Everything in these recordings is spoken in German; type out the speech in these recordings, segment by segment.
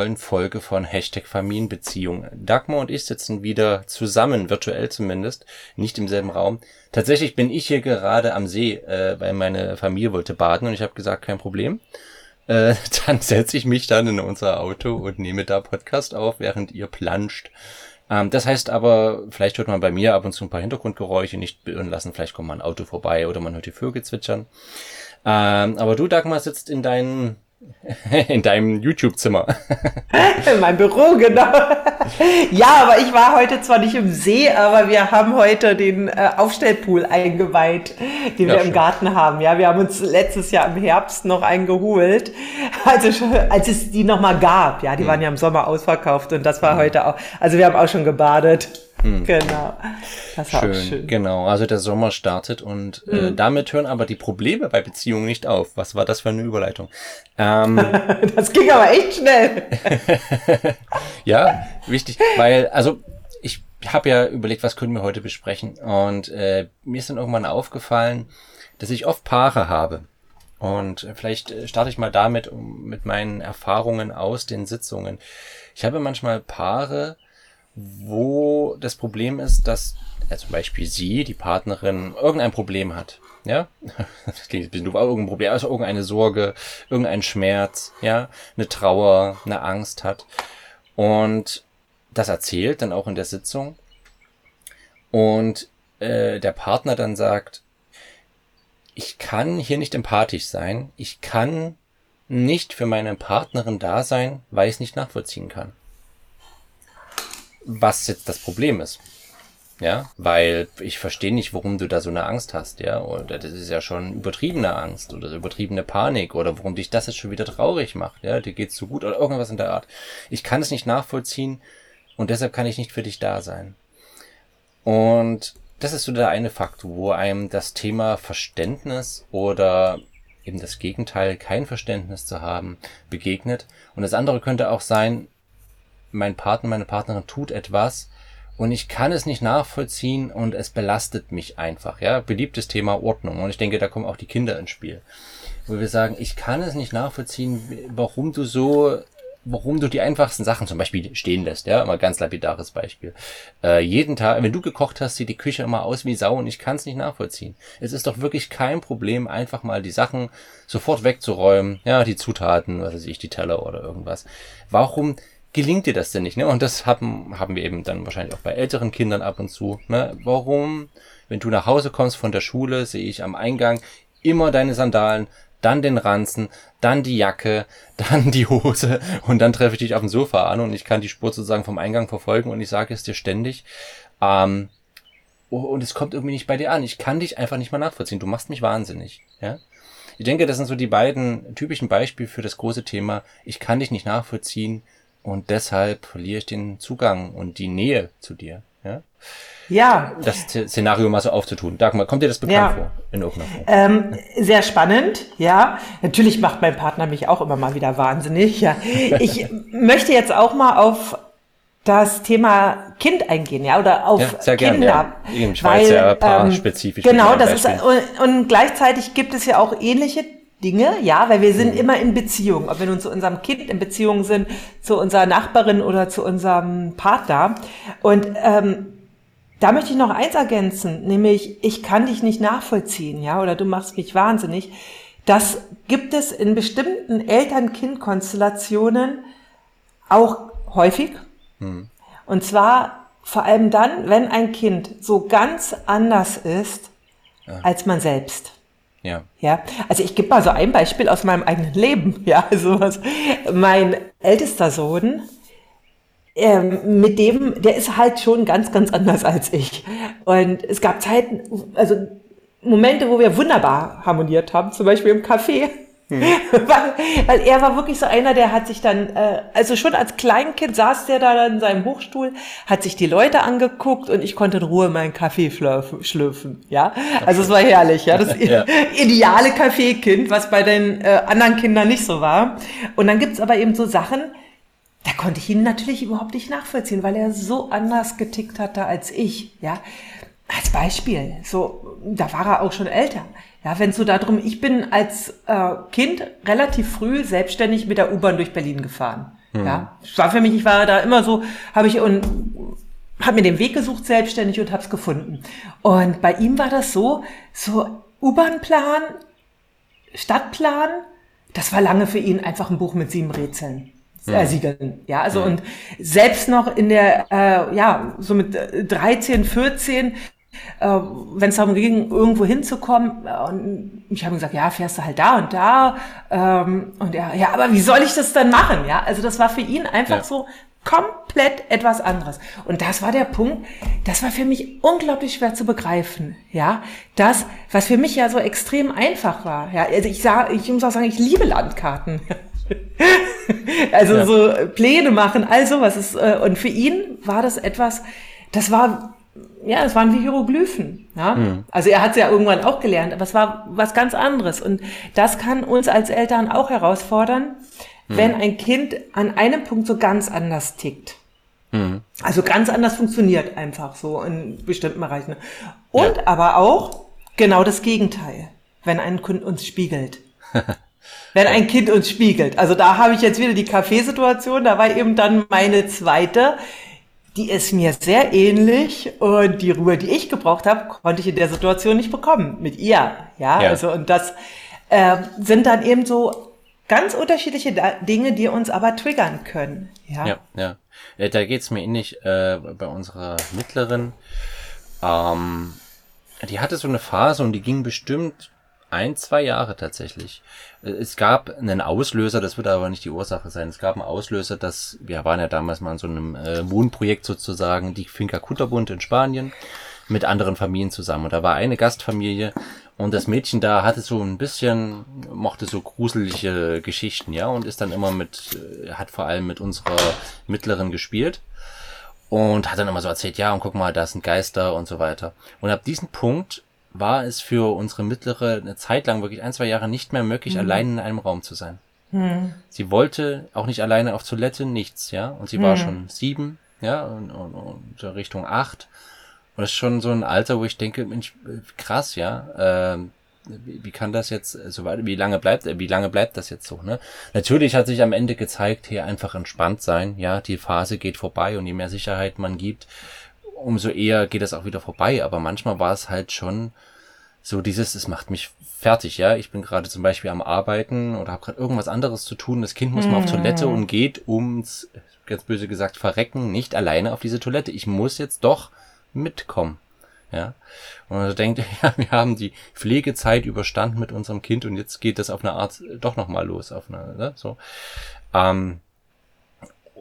tollen Folge von Hashtag Familienbeziehung. Dagmar und ich sitzen wieder zusammen, virtuell zumindest, nicht im selben Raum. Tatsächlich bin ich hier gerade am See, äh, weil meine Familie wollte baden und ich habe gesagt, kein Problem. Äh, dann setze ich mich dann in unser Auto und nehme da Podcast auf, während ihr planscht. Ähm, das heißt aber, vielleicht hört man bei mir ab und zu ein paar Hintergrundgeräusche nicht beirren lassen, vielleicht kommt mal ein Auto vorbei oder man hört die Vögel zwitschern. Ähm, aber du, Dagmar, sitzt in deinem In deinem YouTube-Zimmer. In meinem Büro, genau. Ja, aber ich war heute zwar nicht im See, aber wir haben heute den äh, Aufstellpool eingeweiht, den ja, wir schön. im Garten haben. Ja, wir haben uns letztes Jahr im Herbst noch einen geholt, also schon, als es die nochmal gab. Ja, die hm. waren ja im Sommer ausverkauft und das war hm. heute auch. Also wir haben auch schon gebadet. Hm. Genau. Das war schön, schön. Genau. Also der Sommer startet und äh, hm. damit hören aber die Probleme bei Beziehungen nicht auf. Was war das für eine Überleitung? Ähm, das ging aber echt schnell. ja, wichtig, weil also ich habe ja überlegt, was können wir heute besprechen und äh, mir ist dann irgendwann aufgefallen, dass ich oft Paare habe. Und vielleicht äh, starte ich mal damit um, mit meinen Erfahrungen aus den Sitzungen. Ich habe manchmal Paare, wo das Problem ist, dass ja, zum Beispiel sie, die Partnerin, irgendein Problem hat. Ja, das klingt ein bisschen doof, irgendein Problem, also irgendeine Sorge, irgendein Schmerz, ja, eine Trauer, eine Angst hat. Und das erzählt dann auch in der Sitzung. Und äh, der Partner dann sagt, ich kann hier nicht empathisch sein, ich kann nicht für meine Partnerin da sein, weil ich es nicht nachvollziehen kann was jetzt das Problem ist. Ja, weil ich verstehe nicht, warum du da so eine Angst hast, ja, oder das ist ja schon übertriebene Angst oder übertriebene Panik oder warum dich das jetzt schon wieder traurig macht, ja, dir geht's so gut oder irgendwas in der Art. Ich kann es nicht nachvollziehen und deshalb kann ich nicht für dich da sein. Und das ist so der eine Fakt, wo einem das Thema Verständnis oder eben das Gegenteil, kein Verständnis zu haben, begegnet. Und das andere könnte auch sein, mein Partner, meine Partnerin tut etwas und ich kann es nicht nachvollziehen und es belastet mich einfach. Ja, beliebtes Thema Ordnung und ich denke, da kommen auch die Kinder ins Spiel, wo wir sagen, ich kann es nicht nachvollziehen, warum du so warum du die einfachsten Sachen zum Beispiel stehen lässt, ja, immer ganz lapidares Beispiel. Äh, jeden Tag, wenn du gekocht hast, sieht die Küche immer aus wie Sau und ich kann es nicht nachvollziehen. Es ist doch wirklich kein Problem, einfach mal die Sachen sofort wegzuräumen, ja, die Zutaten, was weiß ich, die Teller oder irgendwas. Warum gelingt dir das denn nicht? Ne? Und das haben, haben wir eben dann wahrscheinlich auch bei älteren Kindern ab und zu. Ne? Warum, wenn du nach Hause kommst von der Schule, sehe ich am Eingang immer deine Sandalen, dann den Ranzen, dann die Jacke, dann die Hose und dann treffe ich dich auf dem Sofa an und ich kann die Spur sozusagen vom Eingang verfolgen und ich sage es dir ständig. Ähm, und es kommt irgendwie nicht bei dir an. Ich kann dich einfach nicht mal nachvollziehen. Du machst mich wahnsinnig. Ja? Ich denke, das sind so die beiden typischen Beispiele für das große Thema. Ich kann dich nicht nachvollziehen und deshalb verliere ich den Zugang und die Nähe zu dir. Ja. Ja. Das Szenario mal so aufzutun. Dagmar, kommt dir das bekannt ja. vor? In irgendeiner Form? Ähm, sehr spannend, ja. Natürlich macht mein Partner mich auch immer mal wieder wahnsinnig. Ja. Ich möchte jetzt auch mal auf das Thema Kind eingehen, ja, oder auf ja, sehr Kinder. Gern, ja. Ich weil, ja paar spezifisch. Genau, das ist und, und gleichzeitig gibt es ja auch ähnliche Dinge, ja, weil wir sind mhm. immer in Beziehung, ob wir nun zu unserem Kind in Beziehung sind, zu unserer Nachbarin oder zu unserem Partner. Und ähm, da möchte ich noch eins ergänzen, nämlich ich kann dich nicht nachvollziehen, ja, oder du machst mich wahnsinnig. Das gibt es in bestimmten Eltern-Kind-Konstellationen auch häufig. Mhm. Und zwar vor allem dann, wenn ein Kind so ganz anders ist ja. als man selbst. Ja. Ja. Also ich gebe mal so ein Beispiel aus meinem eigenen Leben. Ja, sowas. Mein ältester Sohn, ähm, mit dem, der ist halt schon ganz, ganz anders als ich. Und es gab Zeiten, also Momente, wo wir wunderbar harmoniert haben, zum Beispiel im Café. Hm. weil, weil er war wirklich so einer, der hat sich dann, äh, also schon als Kleinkind saß der da in seinem Hochstuhl, hat sich die Leute angeguckt und ich konnte in Ruhe meinen Kaffee schlürfen, ja. Also es war herrlich, ja. Das ja. ideale Kaffeekind, was bei den äh, anderen Kindern nicht so war. Und dann gibt's aber eben so Sachen, da konnte ich ihn natürlich überhaupt nicht nachvollziehen, weil er so anders getickt hatte als ich, ja. Als Beispiel, so, da war er auch schon älter Ja, wenn so darum, ich bin als äh, Kind relativ früh selbstständig mit der U-Bahn durch Berlin gefahren. Mhm. Ja, es war für mich, ich war da immer so, habe ich und habe mir den Weg gesucht selbstständig und habe es gefunden. Und bei ihm war das so, so U-Bahn-Plan, Stadtplan, das war lange für ihn einfach ein Buch mit sieben Rätseln. Äh, Siegeln. Ja, also und selbst noch in der, äh, ja, so mit 13, 14 äh, wenn es darum ging, irgendwo hinzukommen. Äh, und ich habe gesagt, ja, fährst du halt da und da. Ähm, und er, ja, aber wie soll ich das dann machen? Ja, also das war für ihn einfach ja. so komplett etwas anderes. Und das war der Punkt, das war für mich unglaublich schwer zu begreifen. Ja, das, was für mich ja so extrem einfach war. Ja, also ich sage, ich muss auch sagen, ich liebe Landkarten. also ja. so Pläne machen, all sowas ist, äh, und für ihn war das etwas, das war ja, es waren wie Hieroglyphen. Ja? Mhm. Also er hat es ja irgendwann auch gelernt, aber es war was ganz anderes. Und das kann uns als Eltern auch herausfordern, mhm. wenn ein Kind an einem Punkt so ganz anders tickt. Mhm. Also ganz anders funktioniert einfach so in bestimmten Bereichen. Und ja. aber auch genau das Gegenteil, wenn ein Kind uns spiegelt. wenn ein Kind uns spiegelt. Also da habe ich jetzt wieder die Kaffeesituation, da war eben dann meine zweite die ist mir sehr ähnlich und die Ruhe, die ich gebraucht habe, konnte ich in der Situation nicht bekommen mit ihr. Ja, ja. also und das äh, sind dann eben so ganz unterschiedliche Dinge, die uns aber triggern können. Ja, ja. ja. Äh, da geht's mir ähnlich äh, bei unserer mittleren. Ähm, die hatte so eine Phase und die ging bestimmt ein, zwei Jahre tatsächlich. Es gab einen Auslöser, das wird aber nicht die Ursache sein. Es gab einen Auslöser, dass wir waren ja damals mal in so einem äh, Wohnprojekt sozusagen, die Finca Kutterbund in Spanien mit anderen Familien zusammen. Und da war eine Gastfamilie und das Mädchen da hatte so ein bisschen, mochte so gruselige Geschichten, ja, und ist dann immer mit, äh, hat vor allem mit unserer Mittleren gespielt und hat dann immer so erzählt, ja, und guck mal, da sind Geister und so weiter. Und ab diesem Punkt war es für unsere mittlere eine Zeit lang, wirklich ein, zwei Jahre nicht mehr möglich, mhm. allein in einem Raum zu sein. Mhm. Sie wollte auch nicht alleine auf Toilette, nichts, ja. Und sie mhm. war schon sieben, ja, und, und, und Richtung acht. Und das ist schon so ein Alter, wo ich denke, Mensch, krass, ja. Ähm, wie, wie kann das jetzt so weiter, wie lange bleibt, wie lange bleibt das jetzt so, ne? Natürlich hat sich am Ende gezeigt, hier einfach entspannt sein, ja, die Phase geht vorbei und je mehr Sicherheit man gibt, umso eher geht das auch wieder vorbei. Aber manchmal war es halt schon so dieses, es macht mich fertig, ja. Ich bin gerade zum Beispiel am Arbeiten oder habe gerade irgendwas anderes zu tun. Das Kind muss mal auf hm. Toilette und geht ums, ganz böse gesagt, verrecken, nicht alleine auf diese Toilette. Ich muss jetzt doch mitkommen. Ja. Und man denkt, ja, wir haben die Pflegezeit überstanden mit unserem Kind und jetzt geht das auf eine Art doch nochmal los, auf eine, ne, so. Ähm,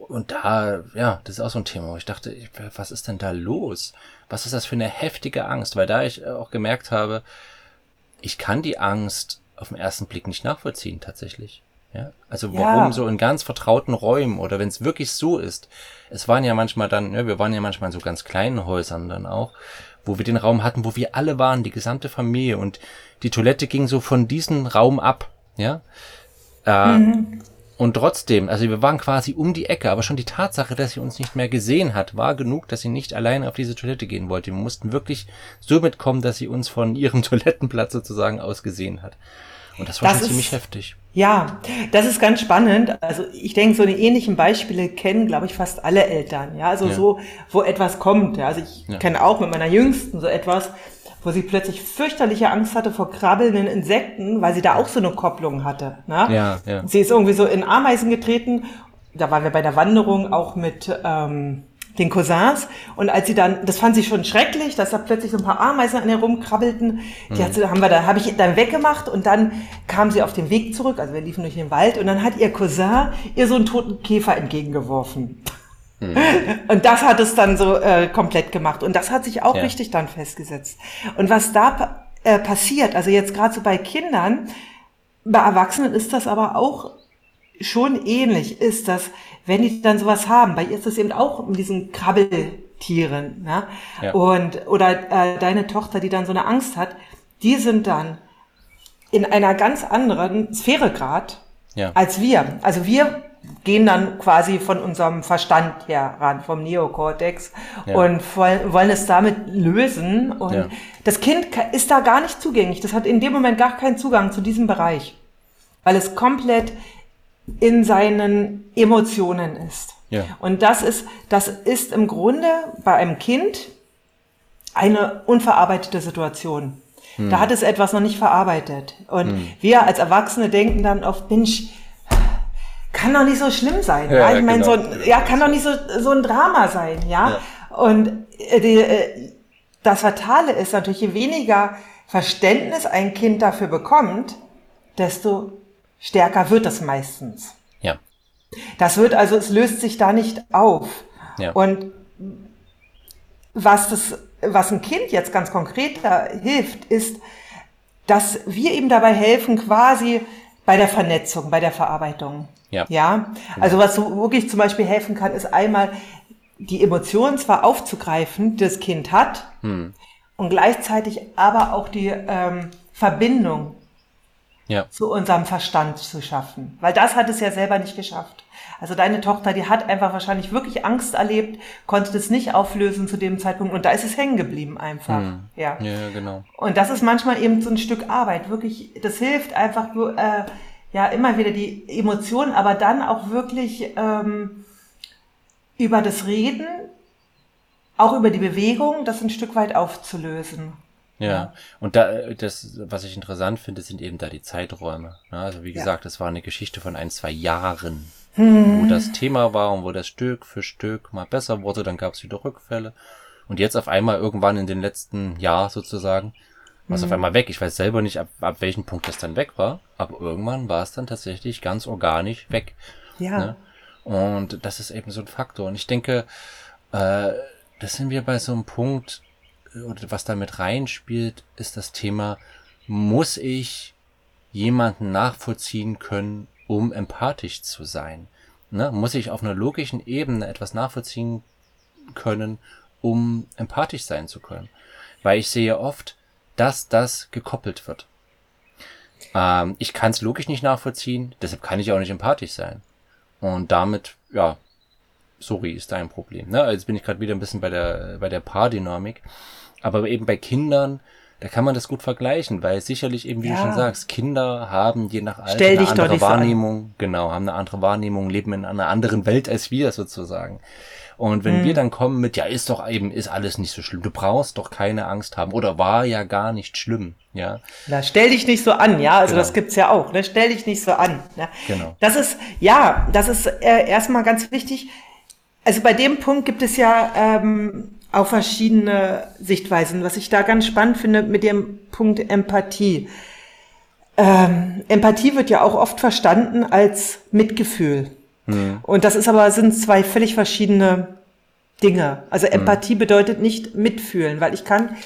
und da, ja, das ist auch so ein Thema, wo ich dachte, was ist denn da los? Was ist das für eine heftige Angst? Weil da ich auch gemerkt habe, ich kann die Angst auf den ersten Blick nicht nachvollziehen, tatsächlich. Ja, also warum ja. so in ganz vertrauten Räumen oder wenn es wirklich so ist. Es waren ja manchmal dann, ja, wir waren ja manchmal in so ganz kleinen Häusern dann auch, wo wir den Raum hatten, wo wir alle waren, die gesamte Familie und die Toilette ging so von diesem Raum ab, ja. Äh, mhm. Und trotzdem, also wir waren quasi um die Ecke, aber schon die Tatsache, dass sie uns nicht mehr gesehen hat, war genug, dass sie nicht alleine auf diese Toilette gehen wollte. Wir mussten wirklich so mitkommen, dass sie uns von ihrem Toilettenplatz sozusagen aus gesehen hat. Und das war das schon ist, ziemlich heftig. Ja, das ist ganz spannend. Also ich denke, so eine ähnlichen Beispiele kennen, glaube ich, fast alle Eltern. Ja, also ja. so, wo etwas kommt. Ja, also ich ja. kenne auch mit meiner Jüngsten so etwas, wo sie plötzlich fürchterliche Angst hatte vor krabbelnden Insekten, weil sie da auch so eine Kopplung hatte. Ne? Ja, ja. Sie ist irgendwie so in Ameisen getreten. Da waren wir bei der Wanderung auch mit ähm, den Cousins. Und als sie dann, das fand sie schon schrecklich, dass da plötzlich so ein paar Ameisen an ihr rumkrabbelten. Die hat, haben wir da, habe ich dann weggemacht und dann kam sie auf den Weg zurück. Also wir liefen durch den Wald und dann hat ihr Cousin ihr so einen toten Käfer entgegengeworfen. Mhm. Und das hat es dann so äh, komplett gemacht. Und das hat sich auch ja. richtig dann festgesetzt. Und was da äh, passiert, also jetzt gerade so bei Kindern, bei Erwachsenen ist das aber auch schon ähnlich, ist das, wenn die dann sowas haben, bei ihr ist das eben auch mit diesen Krabbeltieren, ne? Ja. Und, oder äh, deine Tochter, die dann so eine Angst hat, die sind dann in einer ganz anderen Sphäre grad ja. als wir. Also wir gehen dann quasi von unserem Verstand her ran, vom Neokortex Ja. und wollen, es damit lösen. Und Ja. das Kind ist da gar nicht zugänglich. Das hat in dem Moment gar keinen Zugang zu diesem Bereich, weil es komplett in seinen Emotionen ist. Ja. Und das ist, das ist im Grunde bei einem Kind eine unverarbeitete Situation. Da hat es etwas noch nicht verarbeitet. Und wir als Erwachsene denken dann oft, Mensch, kann doch nicht so schlimm sein. Ja, Ja, ich meine, genau. so, ein- ja, kann doch nicht so, so ein Drama sein, ja. Und äh, die, äh, das Fatale ist natürlich, je weniger Verständnis ein Kind dafür bekommt, desto stärker wird es meistens. Ja. Das wird also, es löst sich da nicht auf. Ja. Und was das, was ein Kind jetzt ganz konkret da hilft, ist, dass wir ihm dabei helfen, quasi bei der Vernetzung, bei der Verarbeitung. Ja. Ja. Also was so wirklich zum Beispiel helfen kann, ist einmal die Emotionen zwar aufzugreifen, die das Kind hat, Hm. und gleichzeitig aber auch die ähm, Verbindung Ja. zu unserem Verstand zu schaffen. Weil das hat es ja selber nicht geschafft. Also deine Tochter, die hat einfach wahrscheinlich wirklich Angst erlebt, konnte das nicht auflösen zu dem Zeitpunkt und da ist es hängen geblieben einfach. Ja. Ja, genau. Und das ist manchmal eben so ein Stück Arbeit. Wirklich, das hilft einfach, äh, ja, immer wieder die Emotionen, aber dann auch wirklich ähm, über das Reden, auch über die Bewegung, das ein Stück weit aufzulösen. Ja. Und da, das, was ich interessant finde, sind eben da die Zeiträume. Ne? Also wie Ja. gesagt, es war eine Geschichte von ein, zwei Jahren, Hm. wo das Thema war und wo das Stück für Stück mal besser wurde, dann gab es wieder Rückfälle. Und jetzt auf einmal irgendwann in den letzten Jahr sozusagen, war es Hm. auf einmal weg. Ich weiß selber nicht, ab, ab welchem Punkt das dann weg war, aber irgendwann war es dann tatsächlich ganz organisch weg. Ja. Ne? Und das ist eben so ein Faktor. Und ich denke, äh, das sind wir bei so einem Punkt, oder was da mit reinspielt, ist das Thema, muss ich jemanden nachvollziehen können, um empathisch zu sein? Ne? Muss ich auf einer logischen Ebene etwas nachvollziehen können, um empathisch sein zu können? Weil ich sehe oft, dass das gekoppelt wird. Ähm, ich kann es logisch nicht nachvollziehen, deshalb kann ich auch nicht empathisch sein. Und damit, ja, sorry, ist da ein Problem. Ne? Also Jetzt bin ich gerade wieder ein bisschen bei der, bei der Paardynamik. Aber eben bei Kindern, da kann man das gut vergleichen, weil sicherlich eben, wie du Ja. schon sagst, Kinder haben je nach Alter Stell eine andere so an. Wahrnehmung, genau, haben eine andere Wahrnehmung, leben in einer anderen Welt als wir sozusagen. Und wenn Hm. wir dann kommen mit, ja, ist doch eben, ist alles nicht so schlimm, du brauchst doch keine Angst haben oder war ja gar nicht schlimm, ja. Na, stell dich nicht so an, ja, also Genau. das gibt's ja auch, ne? Stell dich nicht so an. Ne? Genau. Das ist, ja, das ist äh, erstmal ganz wichtig. Also bei dem Punkt gibt es ja ähm, auch verschiedene Sichtweisen. Was ich da ganz spannend finde mit dem Punkt Empathie. Ähm, Empathie wird ja auch oft verstanden als Mitgefühl. Und das ist aber, sind zwei völlig verschiedene Dinge. Also Empathie bedeutet nicht mitfühlen, weil ich kann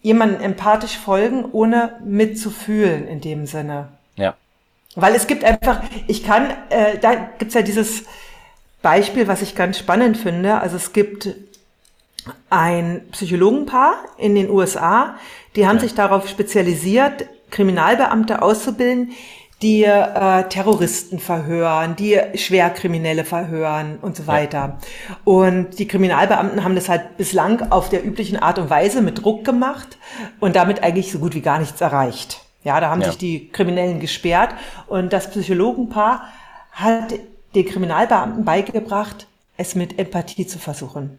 jemandem empathisch folgen, ohne mitzufühlen in dem Sinne. Ja. Weil es gibt einfach, ich kann, äh, da gibt's ja dieses Beispiel, was ich ganz spannend finde. Also es gibt ein Psychologenpaar in den USA, die haben sich darauf spezialisiert, Kriminalbeamte auszubilden, die äh, Terroristen verhören, die Schwerkriminelle verhören und so weiter. Und die Kriminalbeamten haben das halt bislang auf der üblichen Art und Weise mit Druck gemacht und damit eigentlich so gut wie gar nichts erreicht. Ja, da haben Ja. sich die Kriminellen gesperrt und das Psychologenpaar hat den Kriminalbeamten beigebracht, es mit Empathie zu versuchen.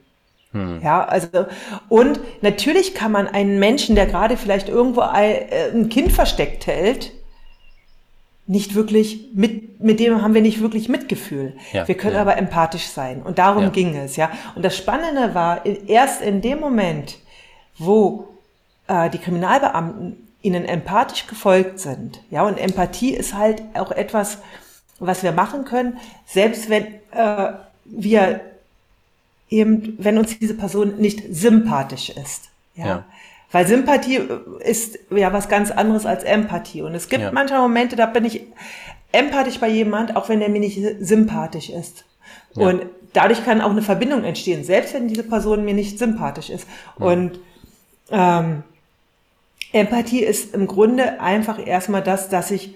Ja, also, und natürlich kann man einen Menschen, der gerade vielleicht irgendwo ein, äh, ein Kind versteckt hält, nicht wirklich mit, mit dem haben wir nicht wirklich Mitgefühl. Ja, wir können ja. aber empathisch sein. Und darum Ja. ging es, ja. Und das Spannende war, erst in dem Moment, wo äh, die Kriminalbeamten ihnen empathisch gefolgt sind, ja, und Empathie ist halt auch etwas, was wir machen können, selbst wenn äh, wir eben, wenn uns diese Person nicht sympathisch ist. Ja. Ja. Weil Sympathie äh, ist ja was ganz anderes als Empathie. Und es gibt Ja. manchmal Momente, da bin ich empathisch bei jemand, auch wenn der mir nicht sympathisch ist. Und dadurch kann auch eine Verbindung entstehen, selbst wenn diese Person mir nicht sympathisch ist. Und ähm, Empathie ist im Grunde einfach erstmal das, dass ich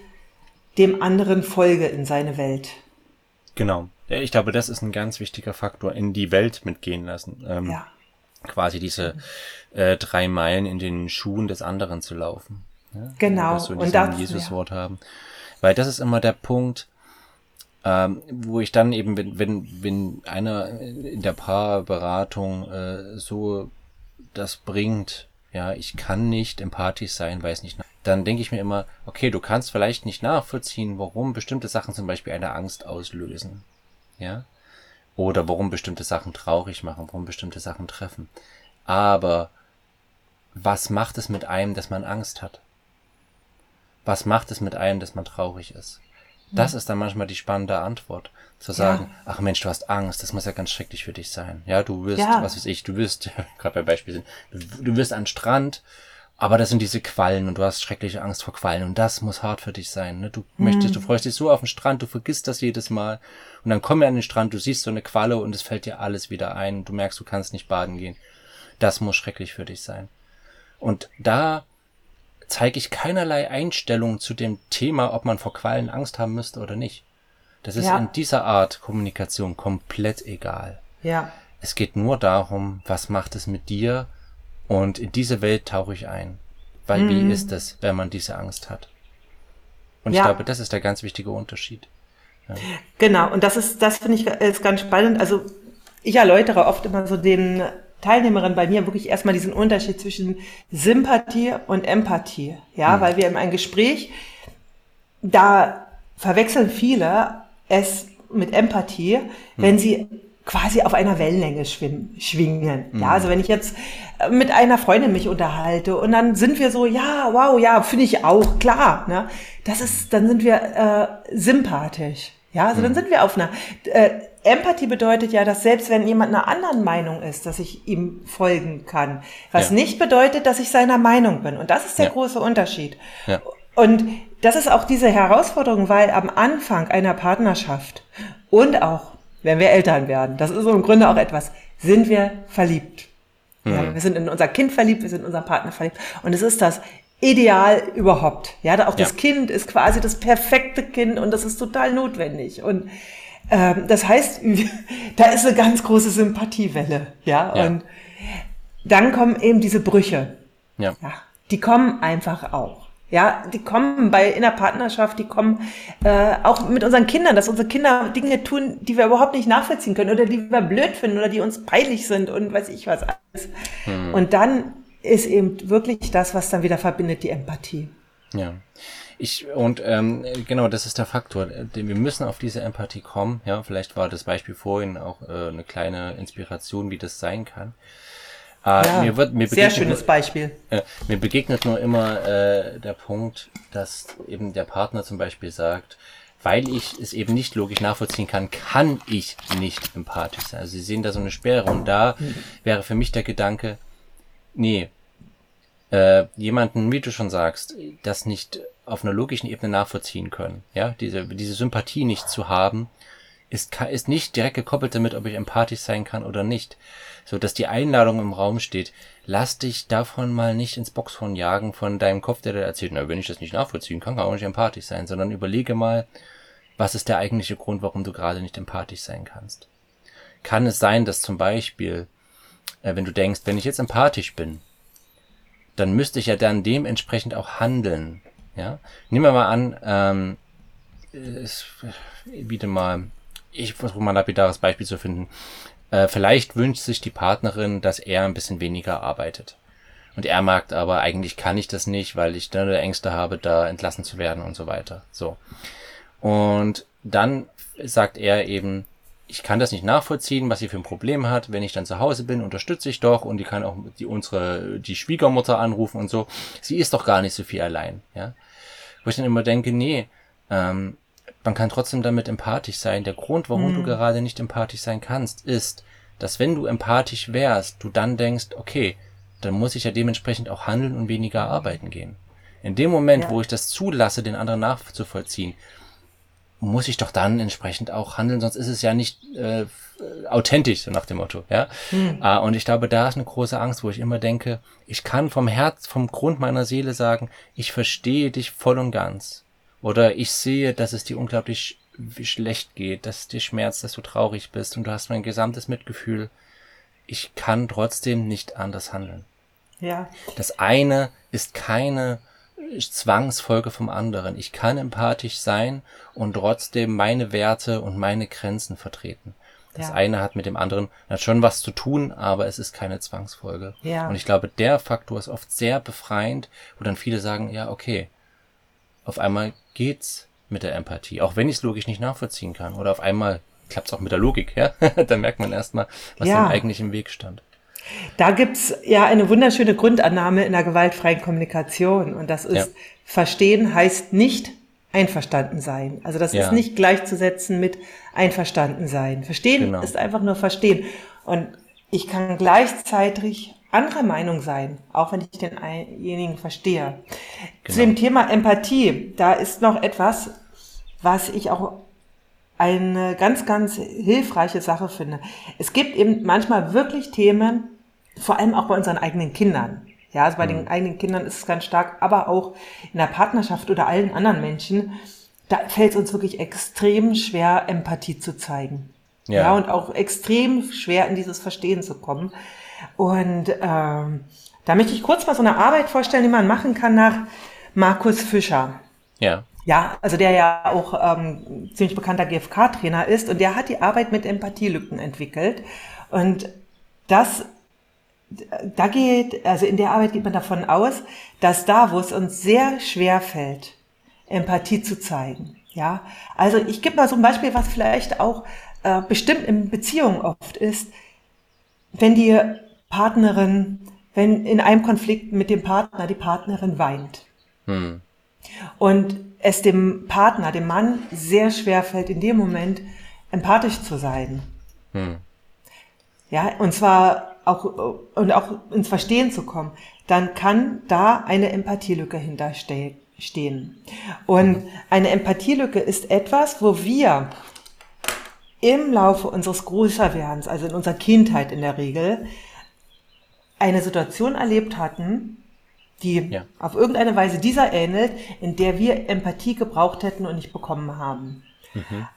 dem anderen folge in seine Welt. Genau. Ich glaube, das ist ein ganz wichtiger Faktor, in die Welt mitgehen lassen. Ähm, ja. Quasi diese äh, drei Meilen in den Schuhen des anderen zu laufen. Ja? Genau. Dass wir und das Jesus-Wort ja. haben. Weil das ist immer der Punkt, ähm, wo ich dann eben, wenn, wenn, wenn einer in der Paarberatung äh, so das bringt, ja, ich kann nicht empathisch sein, weiß nicht, dann denke ich mir immer, okay, du kannst vielleicht nicht nachvollziehen, warum bestimmte Sachen zum Beispiel eine Angst auslösen, ja, oder warum bestimmte Sachen traurig machen, warum bestimmte Sachen treffen. Aber was macht es mit einem, dass man Angst hat? Was macht es mit einem, dass man traurig ist? Das ist dann manchmal die spannende Antwort. Zu sagen, ja. ach Mensch, du hast Angst, das muss ja ganz schrecklich für dich sein. Ja, du wirst, ja. was weiß ich, du wirst, gerade bei Beispiel sind, du, du wirst an Strand, aber das sind diese Quallen und du hast schreckliche Angst vor Quallen und das muss hart für dich sein. Ne? Du mhm. möchtest, du freust dich so auf den Strand, du vergisst das jedes Mal und dann komm wir an den Strand, du siehst so eine Qualle und es fällt dir alles wieder ein, du merkst, du kannst nicht baden gehen. Das muss schrecklich für dich sein. Und da zeige ich keinerlei Einstellung zu dem Thema, ob man vor Qualen Angst haben müsste oder nicht. Das ist ja. in dieser Art Kommunikation komplett egal. Ja. Es geht nur darum, was macht es mit dir und in diese Welt tauche ich ein. Weil mhm. wie ist es, wenn man diese Angst hat? Und ja. ich glaube, das ist der ganz wichtige Unterschied. Ja. Genau, und das ist, das finde ich ist ganz spannend. Also ich erläutere oft immer so den Teilnehmerin bei mir wirklich erstmal diesen Unterschied zwischen Sympathie und Empathie. Ja, mhm. weil wir in einem Gespräch, da verwechseln viele es mit Empathie, mhm. wenn sie quasi auf einer Wellenlänge schwimmen, schwingen. Mhm. Ja, also wenn ich jetzt mit einer Freundin mich unterhalte und dann sind wir so, ja, wow, ja, finde ich auch, klar. Ne? Das ist, dann sind wir äh, sympathisch. Ja, also mhm. dann sind wir auf einer äh, Empathie bedeutet ja, dass selbst wenn jemand einer anderen Meinung ist, dass ich ihm folgen kann. Was ja. nicht bedeutet, dass ich seiner Meinung bin. Und das ist der ja. große Unterschied. Ja. Und das ist auch diese Herausforderung, weil am Anfang einer Partnerschaft und auch, wenn wir Eltern werden, das ist so im Grunde auch etwas, sind wir verliebt. Mhm. Ja, wir sind in unser Kind verliebt, wir sind in unseren Partner verliebt. Und es ist das Ideal überhaupt. Ja, auch das Kind ist quasi das perfekte Kind und das ist total notwendig. Und ähm, das heißt, da ist eine ganz große Sympathiewelle, ja? ja. Und dann kommen eben diese Brüche. Ja. ja. Die kommen einfach auch. Ja, die kommen bei in der Partnerschaft, die kommen äh, auch mit unseren Kindern, dass unsere Kinder Dinge tun, die wir überhaupt nicht nachvollziehen können oder die wir blöd finden oder die uns peinlich sind und weiß ich was alles. Hm. Und dann ist eben wirklich das, was dann wieder verbindet, die Empathie. Ja. Ich, und ähm, genau, das ist der Faktor. Wir müssen auf diese Empathie kommen. Ja, vielleicht war das Beispiel vorhin auch äh, eine kleine Inspiration, wie das sein kann. Äh, ja, mir wird, mir sehr schönes nur, Beispiel. Äh, mir begegnet nur immer äh, der Punkt, dass eben der Partner zum Beispiel sagt, weil ich es eben nicht logisch nachvollziehen kann, kann ich nicht empathisch sein. Also Sie sehen da so eine Sperre und da hm. wäre für mich der Gedanke, nee, äh, jemanden, wie du schon sagst, das nicht auf einer logischen Ebene nachvollziehen können. Ja, diese, diese Sympathie nicht zu haben, ist, ist nicht direkt gekoppelt damit, ob ich empathisch sein kann oder nicht. So, dass die Einladung im Raum steht, lass dich davon mal nicht ins Boxhorn jagen von deinem Kopf, der dir erzählt, na, wenn ich das nicht nachvollziehen kann, kann auch nicht empathisch sein, sondern überlege mal, was ist der eigentliche Grund, warum du gerade nicht empathisch sein kannst. Kann es sein, dass zum Beispiel, äh, wenn du denkst, wenn ich jetzt empathisch bin, dann müsste ich ja dann dementsprechend auch handeln. Ja? Nehmen wir mal an, ähm, ich biete mal, ich versuche mal ein lapidares Beispiel zu finden. Äh, vielleicht wünscht sich die Partnerin, dass er ein bisschen weniger arbeitet. Und er merkt aber, eigentlich kann ich das nicht, weil ich dann Ängste habe, da entlassen zu werden und so weiter. So. Und dann sagt er eben, ich kann das nicht nachvollziehen, was sie für ein Problem hat. Wenn ich dann zu Hause bin, unterstütze ich doch und die kann auch die, unsere, die Schwiegermutter anrufen und so. Sie ist doch gar nicht so viel allein, ja. Wo ich dann immer denke, nee, ähm, man kann trotzdem damit empathisch sein. Der Grund, warum mhm. du gerade nicht empathisch sein kannst, ist, dass wenn du empathisch wärst, du dann denkst, okay, dann muss ich ja dementsprechend auch handeln und weniger arbeiten gehen. In dem Moment, ja. wo ich das zulasse, den anderen nachzuvollziehen, muss ich doch dann entsprechend auch handeln, sonst ist es ja nicht äh, authentisch, so nach dem Motto, ja. Hm. Äh, und ich glaube, da ist eine große Angst, wo ich immer denke, ich kann vom Herz, vom Grund meiner Seele sagen, ich verstehe dich voll und ganz. Oder ich sehe, dass es dir unglaublich schlecht geht, dass es dir schmerzt, dass du traurig bist und du hast mein gesamtes Mitgefühl. Ich kann trotzdem nicht anders handeln. Ja. Das eine ist keine Zwangsfolge vom anderen. Ich kann empathisch sein und trotzdem meine Werte und meine Grenzen vertreten. Das Ja. eine hat mit dem anderen hat schon was zu tun, aber es ist keine Zwangsfolge. Ja. Und ich glaube, der Faktor ist oft sehr befreiend, wo dann viele sagen, ja, okay, auf einmal geht's mit der Empathie, auch wenn ich es logisch nicht nachvollziehen kann. Oder auf einmal klappt's auch mit der Logik, ja. dann merkt man erstmal, was Ja. dem eigentlich im Weg stand. Da gibt's ja eine wunderschöne Grundannahme in der gewaltfreien Kommunikation. Und das ist, Ja. verstehen heißt nicht einverstanden sein. Also das Ja. ist nicht gleichzusetzen mit einverstanden sein. Verstehen Genau. ist einfach nur verstehen. Und ich kann gleichzeitig anderer Meinung sein, auch wenn ich denjenigen verstehe. Zu Genau. dem Thema Empathie, da ist noch etwas, was ich auch eine ganz, ganz hilfreiche Sache finde. Es gibt eben manchmal wirklich Themen, vor allem auch bei unseren eigenen Kindern. Ja, also bei den eigenen Kindern ist es ganz stark, aber auch in der Partnerschaft oder allen anderen Menschen, da fällt es uns wirklich extrem schwer, Empathie zu zeigen. Ja. Ja, und auch extrem schwer in dieses Verstehen zu kommen. Und ähm, da möchte ich kurz mal so eine Arbeit vorstellen, die man machen kann nach Markus Fischer. Ja. Ja, also der ja auch ähm, ziemlich bekannter GFK-Trainer ist und der hat die Arbeit mit Empathielücken entwickelt. Und das, da geht, also in der Arbeit geht man davon aus, dass da, wo es uns sehr schwer fällt, Empathie zu zeigen. Ja, also ich gebe mal so ein Beispiel, was vielleicht auch äh, bestimmt in Beziehungen oft ist, wenn die Partnerin, wenn in einem Konflikt mit dem Partner die Partnerin weint Hm. und es dem Partner, dem Mann, sehr schwer fällt, in dem Moment empathisch zu sein. Hm. Ja, und zwar auch, und auch ins Verstehen zu kommen, dann kann da eine Empathielücke hinterstehen. Und eine Empathielücke ist etwas, wo wir im Laufe unseres Größerwerdens, also in unserer Kindheit in der Regel, eine Situation erlebt hatten, die Ja. auf irgendeine Weise dieser ähnelt, in der wir Empathie gebraucht hätten und nicht bekommen haben.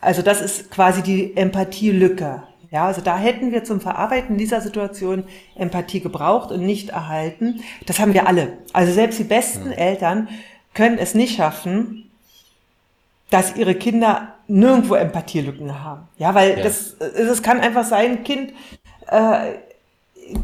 Also das ist quasi die Empathielücke. Ja, also da hätten wir zum Verarbeiten dieser Situation Empathie gebraucht und nicht erhalten. Das haben wir alle. Also selbst die besten Eltern können es nicht schaffen, dass ihre Kinder nirgendwo Empathielücken haben. Ja, weil Ja. das, es kann einfach sein, Kind, äh,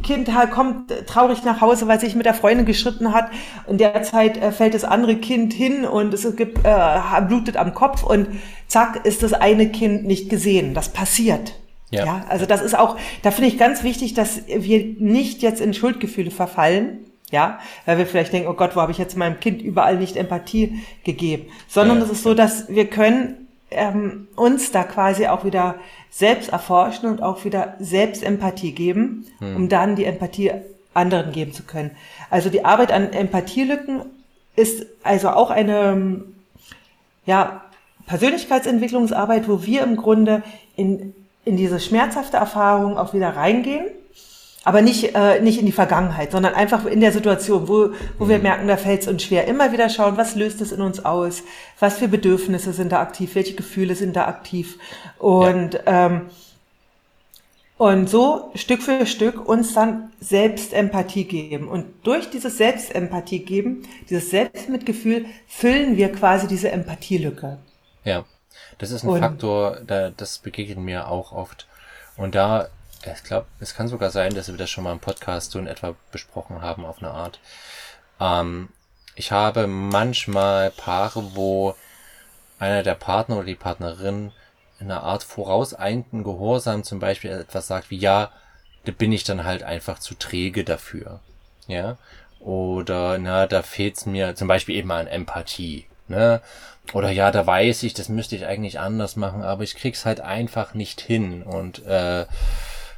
Kind halt kommt traurig nach Hause, weil sich mit der Freundin geschritten hat. In der Zeit äh, fällt das andere Kind hin und es gibt, äh, blutet am Kopf und zack ist das eine Kind nicht gesehen. Das passiert. Ja. Ja. also das ist auch, da finde ich ganz wichtig, dass wir nicht jetzt in Schuldgefühle verfallen. Ja, weil wir vielleicht denken, oh Gott, wo habe ich jetzt meinem Kind überall nicht Empathie gegeben? Sondern Ja. es ist so, dass wir können ähm, uns da quasi auch wieder selbst erforschen und auch wieder selbst Empathie geben, um dann die Empathie anderen geben zu können. Also die Arbeit an Empathielücken ist also auch eine ja, Persönlichkeitsentwicklungsarbeit, wo wir im Grunde in, in diese schmerzhafte Erfahrung auch wieder reingehen, aber nicht, äh, nicht in die Vergangenheit, sondern einfach in der Situation, wo, wo wir merken, da fällt es uns schwer. Immer wieder schauen, was löst es in uns aus, was für Bedürfnisse sind da aktiv, welche Gefühle sind da aktiv und ähm, und so Stück für Stück uns dann Selbstempathie geben. Und durch dieses Selbstempathie geben, dieses Selbstmitgefühl, füllen wir quasi diese Empathielücke. Ja, das ist ein Und- Faktor, da, das begegnet mir auch oft. Und da, ich glaube, es kann sogar sein, dass wir das schon mal im Podcast so in etwa besprochen haben auf eine Art. Ähm, ich habe manchmal Paare, wo einer der Partner oder die Partnerin in einer Art vorauseilenden Gehorsam zum Beispiel etwas sagt wie, ja, da bin ich dann halt einfach zu träge dafür. Ja. Oder, na, da fehlt's mir zum Beispiel eben an Empathie. Ne? Oder ja, da weiß ich, das müsste ich eigentlich anders machen, aber ich krieg's halt einfach nicht hin. Und äh,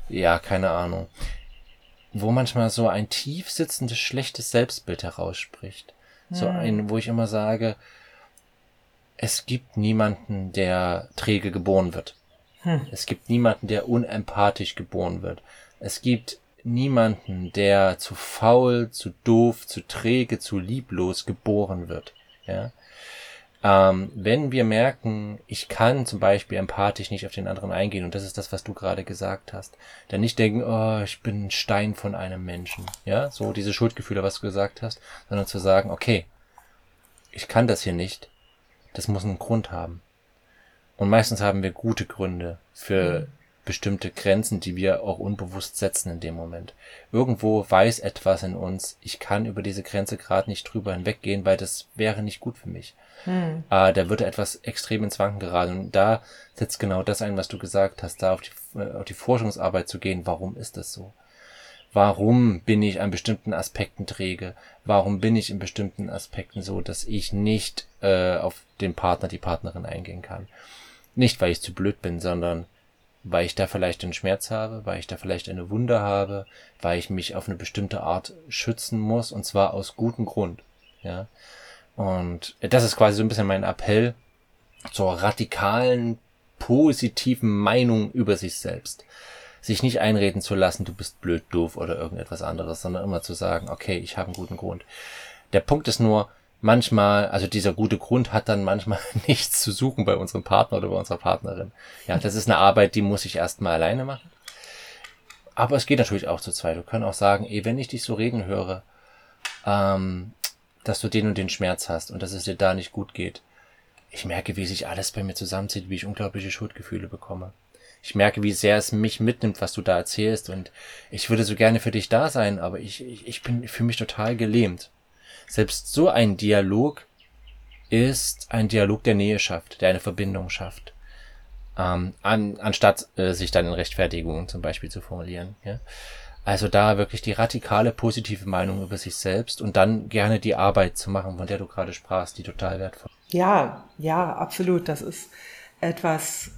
ja, keine Ahnung. Wo manchmal so ein tief sitzendes, schlechtes Selbstbild herausspricht. So ein, wo ich immer sage, es gibt niemanden, der träge geboren wird. Es gibt niemanden, der unempathisch geboren wird. Es gibt niemanden, der zu faul, zu doof, zu träge, zu lieblos geboren wird. Ja. Ähm, wenn wir merken, ich kann zum Beispiel empathisch nicht auf den anderen eingehen, und das ist das, was du gerade gesagt hast, dann nicht denken, oh, ich bin ein Stein von einem Menschen, ja, so diese Schuldgefühle, was du gesagt hast, sondern zu sagen, okay, ich kann das hier nicht, das muss einen Grund haben. Und meistens haben wir gute Gründe für mhm. Bestimmte Grenzen, die wir auch unbewusst setzen in dem Moment. Irgendwo weiß etwas in uns, ich kann über diese Grenze gerade nicht drüber hinweggehen, weil das wäre nicht gut für mich. Mhm. Äh, da würde etwas extrem ins Wanken geraten. Und da setzt genau das ein, was du gesagt hast, da auf die, äh, auf die Forschungsarbeit zu gehen. Warum ist das so? Warum bin ich an bestimmten Aspekten träge? Warum bin ich in bestimmten Aspekten so, dass ich nicht äh, auf den Partner, die Partnerin eingehen kann? Nicht, weil ich zu blöd bin, sondern weil ich da vielleicht einen Schmerz habe, weil ich da vielleicht eine Wunde habe, weil ich mich auf eine bestimmte Art schützen muss und zwar aus gutem Grund. Ja. Und das ist quasi so ein bisschen mein Appell zur radikalen, positiven Meinung über sich selbst. Sich nicht einreden zu lassen, du bist blöd, doof oder irgendetwas anderes, sondern immer zu sagen, okay, ich habe einen guten Grund. Der Punkt ist nur, manchmal, also dieser gute Grund hat dann manchmal nichts zu suchen bei unserem Partner oder bei unserer Partnerin. Ja, das ist eine Arbeit, die muss ich erstmal alleine machen. Aber es geht natürlich auch zu zweit. Wir können auch sagen, ey, wenn ich dich so reden höre, ähm, dass du den und den Schmerz hast und dass es dir da nicht gut geht. Ich merke, wie sich alles bei mir zusammenzieht, wie ich unglaubliche Schuldgefühle bekomme. Ich merke, wie sehr es mich mitnimmt, was du da erzählst und ich würde so gerne für dich da sein, aber ich, ich, ich bin für mich total gelähmt. Selbst so ein Dialog ist ein Dialog, der Nähe schafft, der eine Verbindung schafft. Ähm, an, anstatt äh, sich dann in Rechtfertigungen zum Beispiel zu formulieren. Ja? Also da wirklich die radikale positive Meinung über sich selbst und dann gerne die Arbeit zu machen, von der du gerade sprachst, die total wertvoll. Ja, ja, absolut. Das ist etwas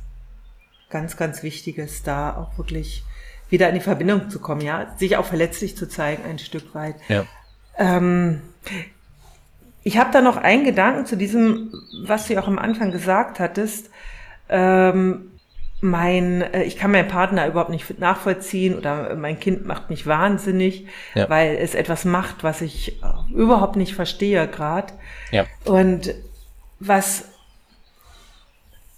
ganz, ganz Wichtiges, da auch wirklich wieder in die Verbindung zu kommen, ja, sich auch verletzlich zu zeigen, ein Stück weit. Ja. Ähm, ich habe da noch einen Gedanken zu diesem, was du auch am Anfang gesagt hattest. Ähm, mein, äh, ich kann meinen Partner überhaupt nicht nachvollziehen oder mein Kind macht mich wahnsinnig, ja. weil es etwas macht, was ich überhaupt nicht verstehe gerade. Ja. Und was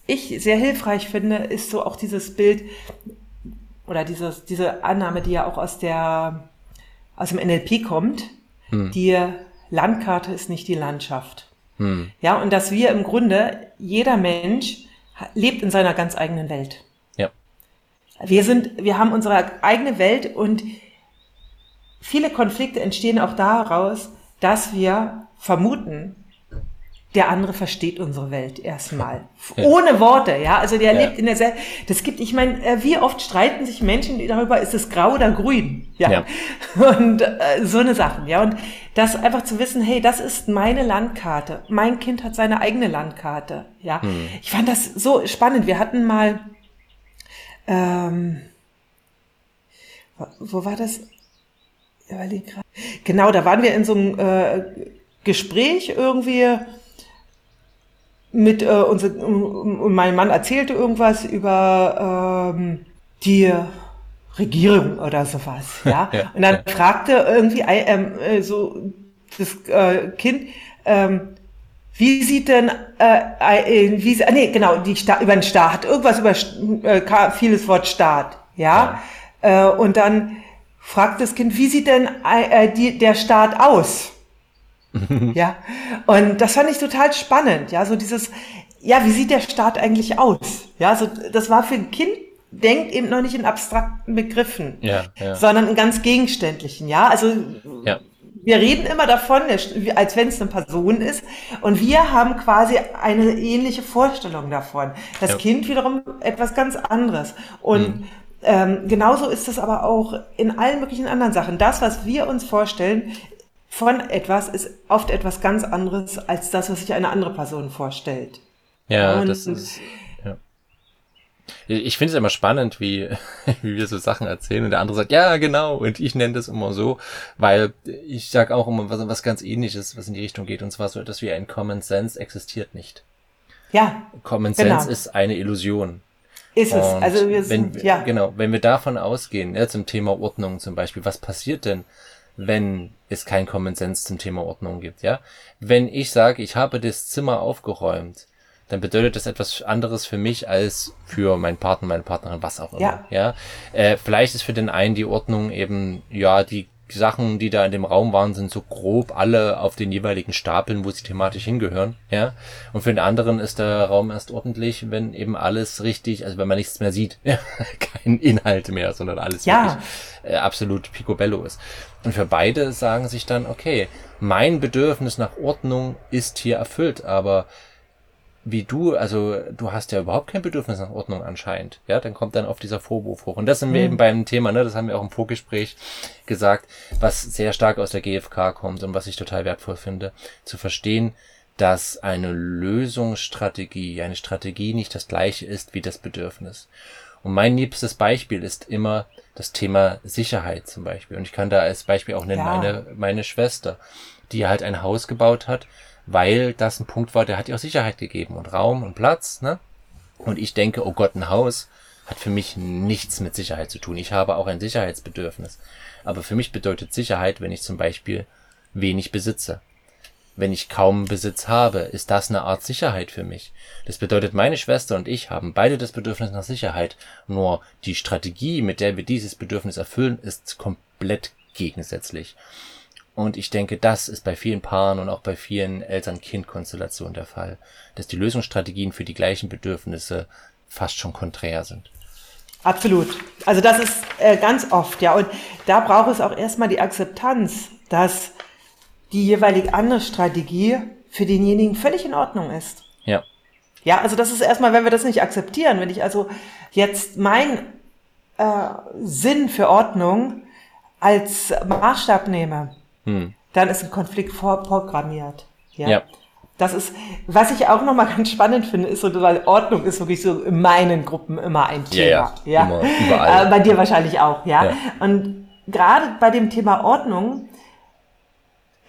ich sehr hilfreich finde, ist so auch dieses Bild oder dieses, diese Annahme, die ja auch aus der aus dem NLP kommt, hm. die Landkarte ist nicht die Landschaft. Hm. Ja, und dass wir im Grunde, jeder Mensch lebt in seiner ganz eigenen Welt. Ja. Wir sind, wir haben unsere eigene Welt und viele Konflikte entstehen auch daraus, dass wir vermuten, der andere versteht unsere Welt erstmal. Ja. Ohne Worte, ja. Also der ja. lebt in der Sel Das gibt, ich meine, äh, wie oft streiten sich Menschen darüber, ist es grau oder grün? Ja. ja. Und äh, so eine Sachen, ja. Und das einfach zu wissen, hey, das ist meine Landkarte. Mein Kind hat seine eigene Landkarte, ja. Hm. Ich fand das so spannend. Wir hatten mal, ähm, wo war das? Genau, da waren wir in so einem äh, Gespräch irgendwie mit äh, unser, und mein Mann erzählte irgendwas über ähm, die Regierung oder sowas, ja. ja und dann ja. fragte irgendwie ähm, äh, so das äh, Kind, ähm, wie sieht denn, äh, äh, wie, nee, genau, die Sta über den Staat, irgendwas über, äh, vieles Wort Staat, ja. ja. Äh, und dann fragt das Kind, wie sieht denn äh, die, der Staat aus? ja, und das fand ich total spannend. Ja, so dieses, ja, wie sieht der Staat eigentlich aus? Ja, so das war für ein Kind denkt eben noch nicht in abstrakten Begriffen, ja, ja. sondern in ganz gegenständlichen. Ja, also ja. wir reden immer davon, als wenn es eine Person ist, und wir haben quasi eine ähnliche Vorstellung davon. Das. Kind wiederum etwas ganz anderes. Und mhm. ähm, genauso ist es aber auch in allen möglichen anderen Sachen. Das, was wir uns vorstellen, von etwas ist oft etwas ganz anderes als das, was sich eine andere Person vorstellt. Ja, Und das ist. Ja. Ich finde es immer spannend, wie, wie wir so Sachen erzählen und der andere sagt, ja, genau, und ich nenne das immer so, weil ich sage auch immer was, was ganz ähnliches, was in die Richtung geht, und zwar so etwas wie ein Common Sense existiert nicht. Ja. Common Sense genau. ist eine Illusion. Ist es. Und also wir sind, wenn, ja. Genau, wenn wir davon ausgehen, ja, zum Thema Ordnung zum Beispiel, was passiert denn, wenn es kein Common Sense zum Thema Ordnung gibt, ja. Wenn ich sage, ich habe das Zimmer aufgeräumt, dann bedeutet das etwas anderes für mich als für meinen Partner, meine Partnerin, was auch immer. Ja. ja? Äh, vielleicht ist für den einen die Ordnung eben, ja, die Sachen, die da in dem Raum waren, sind so grob alle auf den jeweiligen Stapeln, wo sie thematisch hingehören, ja. Und für den anderen ist der Raum erst ordentlich, wenn eben alles richtig, also wenn man nichts mehr sieht, ja? kein Inhalt mehr, sondern alles ja. wirklich äh, absolut picobello ist. Und für beide sagen sich dann, okay, mein Bedürfnis nach Ordnung ist hier erfüllt, aber wie du, also du hast ja überhaupt kein Bedürfnis nach Ordnung anscheinend. Ja, dann kommt dann auf dieser Vorwurf hoch. Und das sind wir mhm. eben beim Thema, ne, das haben wir auch im Vorgespräch gesagt, was sehr stark aus der GfK kommt und was ich total wertvoll finde, zu verstehen, dass eine Lösungsstrategie, eine Strategie nicht das gleiche ist wie das Bedürfnis. Und mein liebstes Beispiel ist immer das Thema Sicherheit zum Beispiel. Und ich kann da als Beispiel auch nennen ja. meine, meine Schwester, die halt ein Haus gebaut hat, weil das ein Punkt war, der hat ihr auch Sicherheit gegeben und Raum und Platz, ne? Und ich denke, oh Gott, ein Haus hat für mich nichts mit Sicherheit zu tun. Ich habe auch ein Sicherheitsbedürfnis. Aber für mich bedeutet Sicherheit, wenn ich zum Beispiel wenig besitze. Wenn ich kaum Besitz habe, ist das eine Art Sicherheit für mich. Das bedeutet, meine Schwester und ich haben beide das Bedürfnis nach Sicherheit. Nur die Strategie, mit der wir dieses Bedürfnis erfüllen, ist komplett gegensätzlich. Und ich denke, das ist bei vielen Paaren und auch bei vielen Eltern-Kind-Konstellationen der Fall, dass die Lösungsstrategien für die gleichen Bedürfnisse fast schon konträr sind. Absolut. Also das ist äh, ganz oft, ja. Und da braucht es auch erstmal die Akzeptanz, dass die jeweilig andere Strategie für denjenigen völlig in Ordnung ist. Ja. Ja, also das ist erstmal, wenn wir das nicht akzeptieren, wenn ich also jetzt mein äh, Sinn für Ordnung als Maßstab nehme, hm. dann ist ein Konflikt vorprogrammiert. Ja. ja. Das ist, was ich auch nochmal ganz spannend finde, ist so, weil Ordnung ist wirklich so in meinen Gruppen immer ein Thema. Ja, ja. ja. Immer, überall. Äh, bei dir wahrscheinlich auch, ja. ja. Und gerade bei dem Thema Ordnung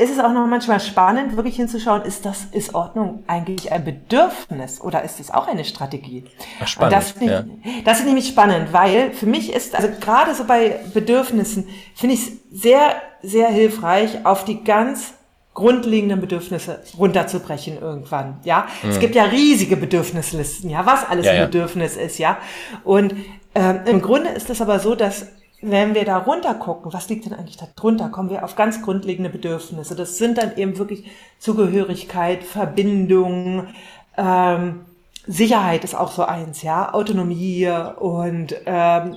ist es auch noch manchmal spannend, wirklich hinzuschauen, ist das, ist Ordnung eigentlich ein Bedürfnis oder ist es auch eine Strategie? Ach, spannend. das finde ich, ja. das ist nämlich spannend, weil für mich ist, also gerade so bei Bedürfnissen, finde ich es sehr, sehr hilfreich, auf die ganz grundlegenden Bedürfnisse runterzubrechen irgendwann, ja. Mhm. Es gibt ja riesige Bedürfnislisten, ja, was alles ja, ein Bedürfnis ist, ja. Und ähm, im Grunde ist es aber so, dass wenn wir da runter gucken, was liegt denn eigentlich da drunter, kommen wir auf ganz grundlegende Bedürfnisse. Das sind dann eben wirklich Zugehörigkeit, Verbindung, ähm, Sicherheit ist auch so eins, ja, Autonomie und ähm,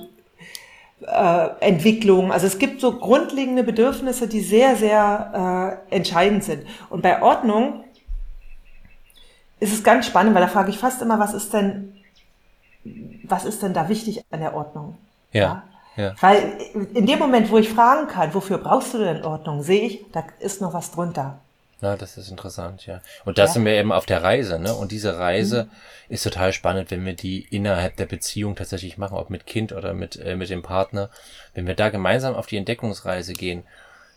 äh, Entwicklung. Also es gibt so grundlegende Bedürfnisse, die sehr, sehr äh, entscheidend sind. Und bei Ordnung ist es ganz spannend, weil da frage ich fast immer, was ist denn, was ist denn da wichtig an der Ordnung? ja? ja? Ja. Weil in dem Moment, wo ich fragen kann, wofür brauchst du denn Ordnung, sehe ich, da ist noch was drunter. Ja, das ist interessant, ja. Und da ja. sind wir eben auf der Reise, ne? Und diese Reise mhm. ist total spannend, wenn wir die innerhalb der Beziehung tatsächlich machen, ob mit Kind oder mit, äh, mit dem Partner. Wenn wir da gemeinsam auf die Entdeckungsreise gehen,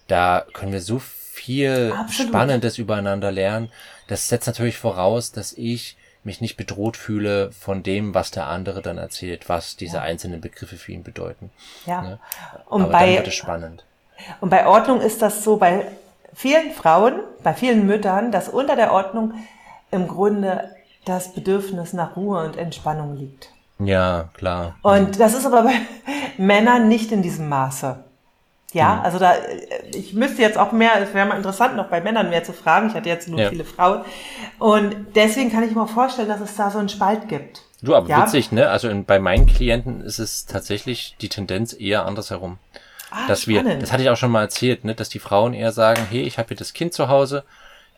da können wir so viel Absolut. Spannendes übereinander lernen. Das setzt natürlich voraus, dass ich mich nicht bedroht fühle von dem, was der andere dann erzählt, was diese ja. einzelnen Begriffe für ihn bedeuten. Ja. Ne? Und Aber bei, dann wird es spannend. Und bei Ordnung ist das so bei vielen Frauen, bei vielen Müttern, dass unter der Ordnung im Grunde das Bedürfnis nach Ruhe und Entspannung liegt. Ja, klar. Und das ist aber bei Männern nicht in diesem Maße. Ja, mhm. also da, ich müsste jetzt auch mehr, es wäre mal interessant, noch bei Männern mehr zu fragen. Ich hatte jetzt nur ja. viele Frauen. Und deswegen kann ich mir vorstellen, dass es da so einen Spalt gibt. Du, aber ja? witzig, ne? Also in, bei meinen Klienten ist es tatsächlich die Tendenz eher andersherum. Ah, dass spannend. wir, das hatte ich auch schon mal erzählt, ne, dass die Frauen eher sagen, hey, ich habe hier das Kind zu Hause,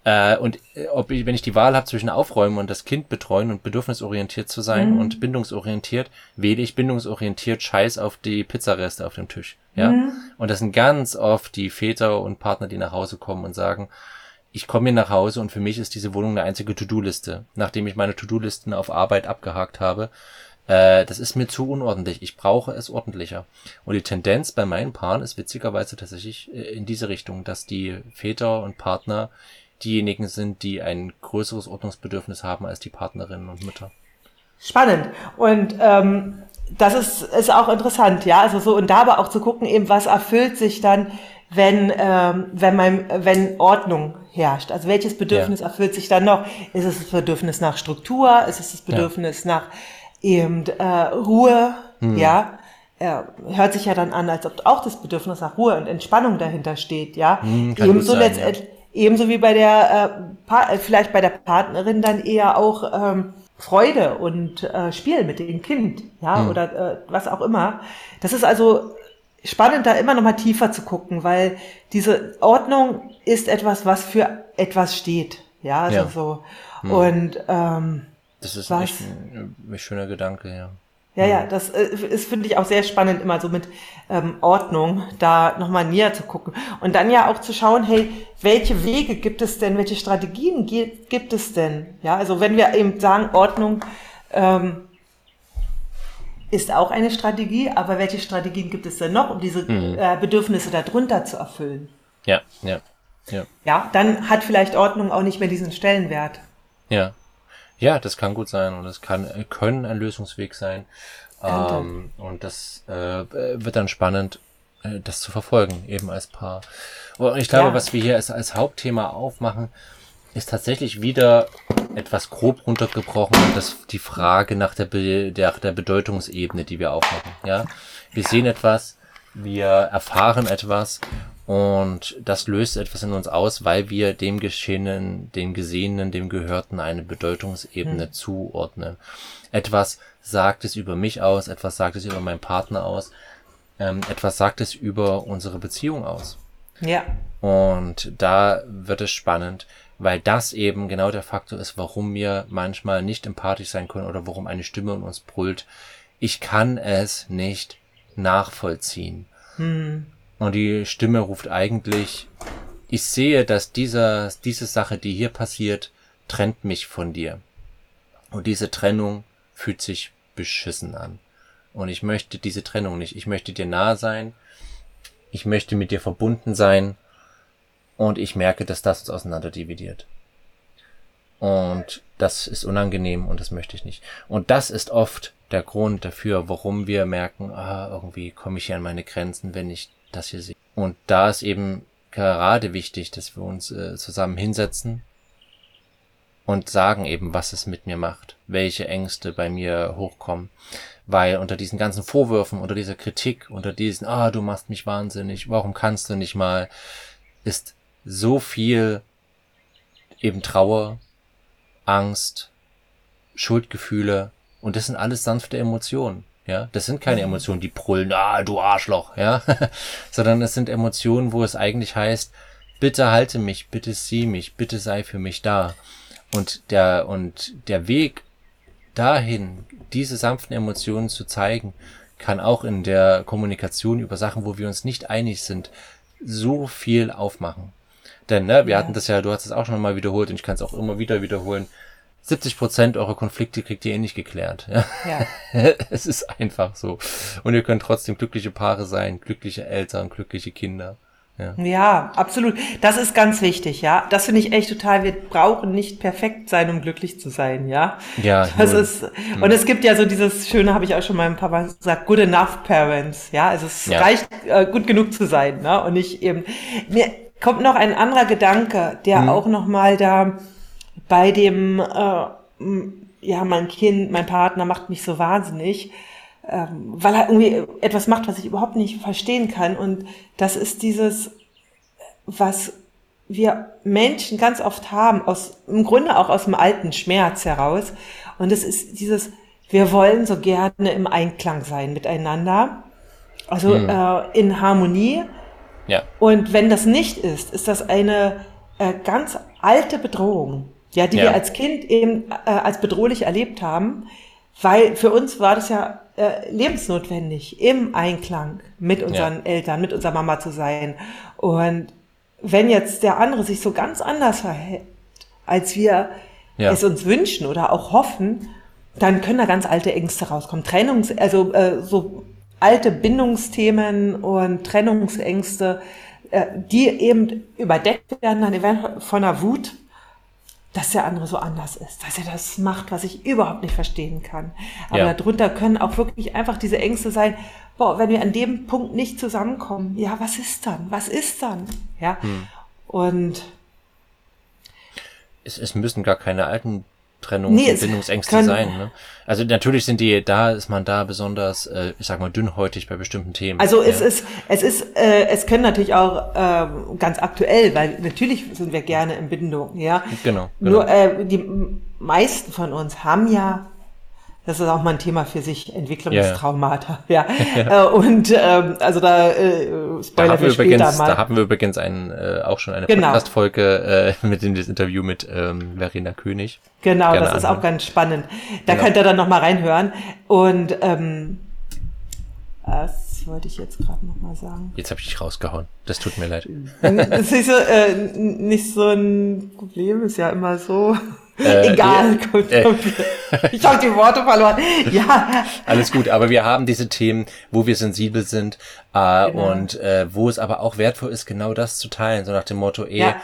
äh, und äh, ob ich, wenn ich die Wahl habe zwischen Aufräumen und das Kind betreuen und bedürfnisorientiert zu sein mhm. und bindungsorientiert, wähle ich bindungsorientiert Scheiß auf die Pizzareste auf dem Tisch. Ja. Mhm. Und das sind ganz oft die Väter und Partner, die nach Hause kommen und sagen, ich komme hier nach Hause und für mich ist diese Wohnung eine einzige To-Do-Liste. Nachdem ich meine To-Do-Listen auf Arbeit abgehakt habe, äh, das ist mir zu unordentlich. Ich brauche es ordentlicher. Und die Tendenz bei meinen Paaren ist witzigerweise tatsächlich äh, in diese Richtung, dass die Väter und Partner diejenigen sind, die ein größeres Ordnungsbedürfnis haben als die Partnerinnen und Mütter. Spannend. Und ähm, das ist, ist auch interessant, ja. Also so, und da aber auch zu gucken, eben, was erfüllt sich dann wenn, ähm, wenn, mein, wenn Ordnung herrscht. Also welches Bedürfnis ja. erfüllt sich dann noch? Ist es das Bedürfnis nach Struktur? Ist es das Bedürfnis ja. nach eben äh, Ruhe? Hm. Ja, er hört sich ja dann an, als ob auch das Bedürfnis nach Ruhe und Entspannung dahinter steht. Ja, hm, ebenso letztendlich. Ja. Ebenso wie bei der, äh, äh, vielleicht bei der Partnerin dann eher auch ähm, Freude und äh, Spiel mit dem Kind, ja, hm. oder äh, was auch immer. Das ist also spannend, da immer noch mal tiefer zu gucken, weil diese Ordnung ist etwas, was für etwas steht. Ja, also ja. so. Hm. Und ähm, das ist was, echt ein, ein schöner Gedanke, ja. Ja, ja, hm. das äh, ist, finde ich, auch sehr spannend, immer so mit ähm, Ordnung da nochmal näher zu gucken. Und dann ja auch zu schauen, hey, welche Wege gibt es denn, welche Strategien gibt es denn? Ja, also wenn wir eben sagen, Ordnung ähm, ist auch eine Strategie, aber welche Strategien gibt es denn noch, um diese mhm. äh, Bedürfnisse darunter zu erfüllen? Ja, ja, ja. Ja, dann hat vielleicht Ordnung auch nicht mehr diesen Stellenwert. Ja. Ja, das kann gut sein und es kann, äh, können ein Lösungsweg sein. Ähm, und das äh, wird dann spannend, äh, das zu verfolgen, eben als Paar. Und ich glaube, ja. was wir hier als, als Hauptthema aufmachen, ist tatsächlich wieder etwas grob runtergebrochen und das die Frage nach der, Be der, der Bedeutungsebene, die wir aufmachen. Ja, wir sehen etwas, wir erfahren etwas und das löst etwas in uns aus, weil wir dem Geschehenen, dem Gesehenen, dem Gehörten eine Bedeutungsebene hm. zuordnen. Etwas sagt es über mich aus, etwas sagt es über meinen Partner aus, ähm, etwas sagt es über unsere Beziehung aus. Ja. Und da wird es spannend, weil das eben genau der Faktor ist, warum wir manchmal nicht empathisch sein können oder warum eine Stimme in uns brüllt. Ich kann es nicht nachvollziehen. Hm. Und die Stimme ruft eigentlich, ich sehe, dass dieser, diese Sache, die hier passiert, trennt mich von dir. Und diese Trennung fühlt sich beschissen an. Und ich möchte diese Trennung nicht. Ich möchte dir nahe sein. Ich möchte mit dir verbunden sein und ich merke, dass das uns auseinander dividiert. Und das ist unangenehm und das möchte ich nicht. Und das ist oft der Grund dafür, warum wir merken, ah, irgendwie komme ich hier an meine Grenzen, wenn ich das hier sehe. Und da ist eben gerade wichtig, dass wir uns äh, zusammen hinsetzen und sagen eben, was es mit mir macht, welche Ängste bei mir hochkommen. Weil unter diesen ganzen Vorwürfen, unter dieser Kritik, unter diesen, ah, du machst mich wahnsinnig, warum kannst du nicht mal, ist so viel eben Trauer, Angst, Schuldgefühle und das sind alles sanfte Emotionen. Ja, das sind keine. Emotionen, die brüllen, ah, du Arschloch, ja, sondern es sind Emotionen, wo es eigentlich heißt, bitte halte mich, bitte sieh mich, bitte sei für mich da. Und der, und der Weg dahin, diese sanften Emotionen zu zeigen, kann auch in der Kommunikation über Sachen, wo wir uns nicht einig sind, so viel aufmachen. Denn, ne, wir ja. hatten das ja, du hast es auch schon mal wiederholt und ich kann es auch immer wieder wiederholen. 70 Prozent eurer Konflikte kriegt ihr eh nicht geklärt. Ja? ja. es ist einfach so. Und ihr könnt trotzdem glückliche Paare sein, glückliche Eltern, glückliche Kinder. Ja. ja, absolut. Das ist ganz wichtig, ja. Das finde ich echt total. Wir brauchen nicht perfekt sein, um glücklich zu sein, ja. Ja. Das ist, und es gibt ja so dieses schöne, habe ich auch schon mal ein paar Mal gesagt, good enough parents, ja. Also es ja. reicht, äh, gut genug zu sein, ne? Und nicht eben, mir, kommt noch ein anderer Gedanke, der mhm. auch noch mal da bei dem, äh, ja, mein Kind, mein Partner macht mich so wahnsinnig, ähm, weil er irgendwie etwas macht, was ich überhaupt nicht verstehen kann. Und das ist dieses, was wir Menschen ganz oft haben, aus, im Grunde auch aus dem alten Schmerz heraus. Und es ist dieses, wir wollen so gerne im Einklang sein miteinander, also mhm. äh, in Harmonie. Ja. Und wenn das nicht ist, ist das eine äh, ganz alte Bedrohung, ja, die ja. wir als Kind eben äh, als bedrohlich erlebt haben, weil für uns war das ja äh, lebensnotwendig, im Einklang mit unseren ja. Eltern, mit unserer Mama zu sein. Und wenn jetzt der andere sich so ganz anders verhält, als wir ja. es uns wünschen oder auch hoffen, dann können da ganz alte Ängste rauskommen. Trennungs, also äh, so alte Bindungsthemen und Trennungsängste, äh, die eben überdeckt werden dann von der Wut dass der andere so anders ist, dass er das macht, was ich überhaupt nicht verstehen kann. Aber Ja. darunter können auch wirklich einfach diese Ängste sein, boah, wenn wir an dem Punkt nicht zusammenkommen, ja, was ist dann? Was ist dann? Ja. Hm. Und es, es müssen gar keine alten Trennungs- Nee, und es Bindungsängste sein. Ne? Also natürlich sind die, da ist man da besonders, äh, ich sag mal, dünnhäutig bei bestimmten Themen. Also es ja. ist, es ist, äh, es können natürlich auch ähm, ganz aktuell, weil natürlich sind wir gerne in Bindung, ja. Genau, genau. Nur äh, die meisten von uns haben ja, das ist auch mal ein Thema für sich, Entwicklungstraumata, ja. Äh, und ähm, also da äh, Da Spoiler haben, wir übrigens, mal. da haben wir übrigens einen, äh, auch schon eine Genau. Podcast-Folge äh, mit dem das Interview mit ähm, Verena König. Genau, gerne das ist anhören. auch ganz spannend. Da Genau. könnt ihr dann noch mal reinhören. Und ähm, was wollte ich jetzt gerade noch mal sagen? Jetzt habe ich dich rausgehauen. Das tut mir leid. Das ist nicht so, äh, nicht so ein Problem, ist ja immer so. Äh, Egal, ja, kommt, äh. ich habe die Worte verloren. Ja, Alles gut, aber wir haben diese Themen, wo wir sensibel sind äh, Genau. und äh, wo es aber auch wertvoll ist, genau das zu teilen. So nach dem Motto, eh, Ja.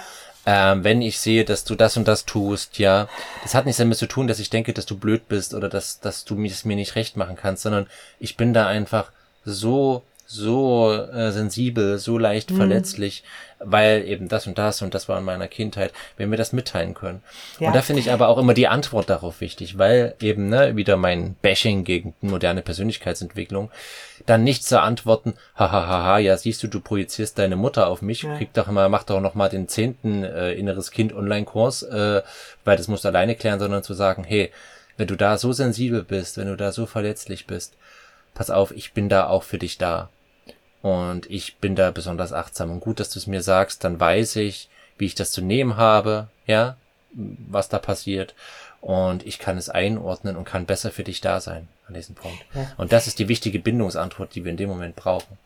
ähm, wenn ich sehe, dass du das und das tust, ja, das hat nichts damit zu tun, dass ich denke, dass du blöd bist oder dass, dass du mir es mir nicht recht machen kannst, sondern ich bin da einfach so so äh, sensibel, so leicht Mhm. verletzlich, weil eben das und das und das war in meiner Kindheit, wenn wir das mitteilen können. Ja. Und da finde ich aber auch immer die Antwort darauf wichtig, weil eben ne, wieder mein Bashing gegen moderne Persönlichkeitsentwicklung, dann nicht zu antworten, hahaha, ja siehst du, du projizierst deine Mutter auf mich, Ja. krieg doch mal, mach doch noch mal den zehnten äh, inneres Kind Online-Kurs, äh, weil das musst du alleine klären, sondern zu sagen, hey, wenn du da so sensibel bist, wenn du da so verletzlich bist, pass auf, ich bin da auch für dich da. Und ich bin da besonders achtsam. Und gut, dass du es mir sagst, dann weiß ich, wie ich das zu nehmen habe, ja, was da passiert. Und ich kann es einordnen und kann besser für dich da sein an diesem Punkt. Ja. Und das ist die wichtige Bindungsantwort, die wir in dem Moment brauchen.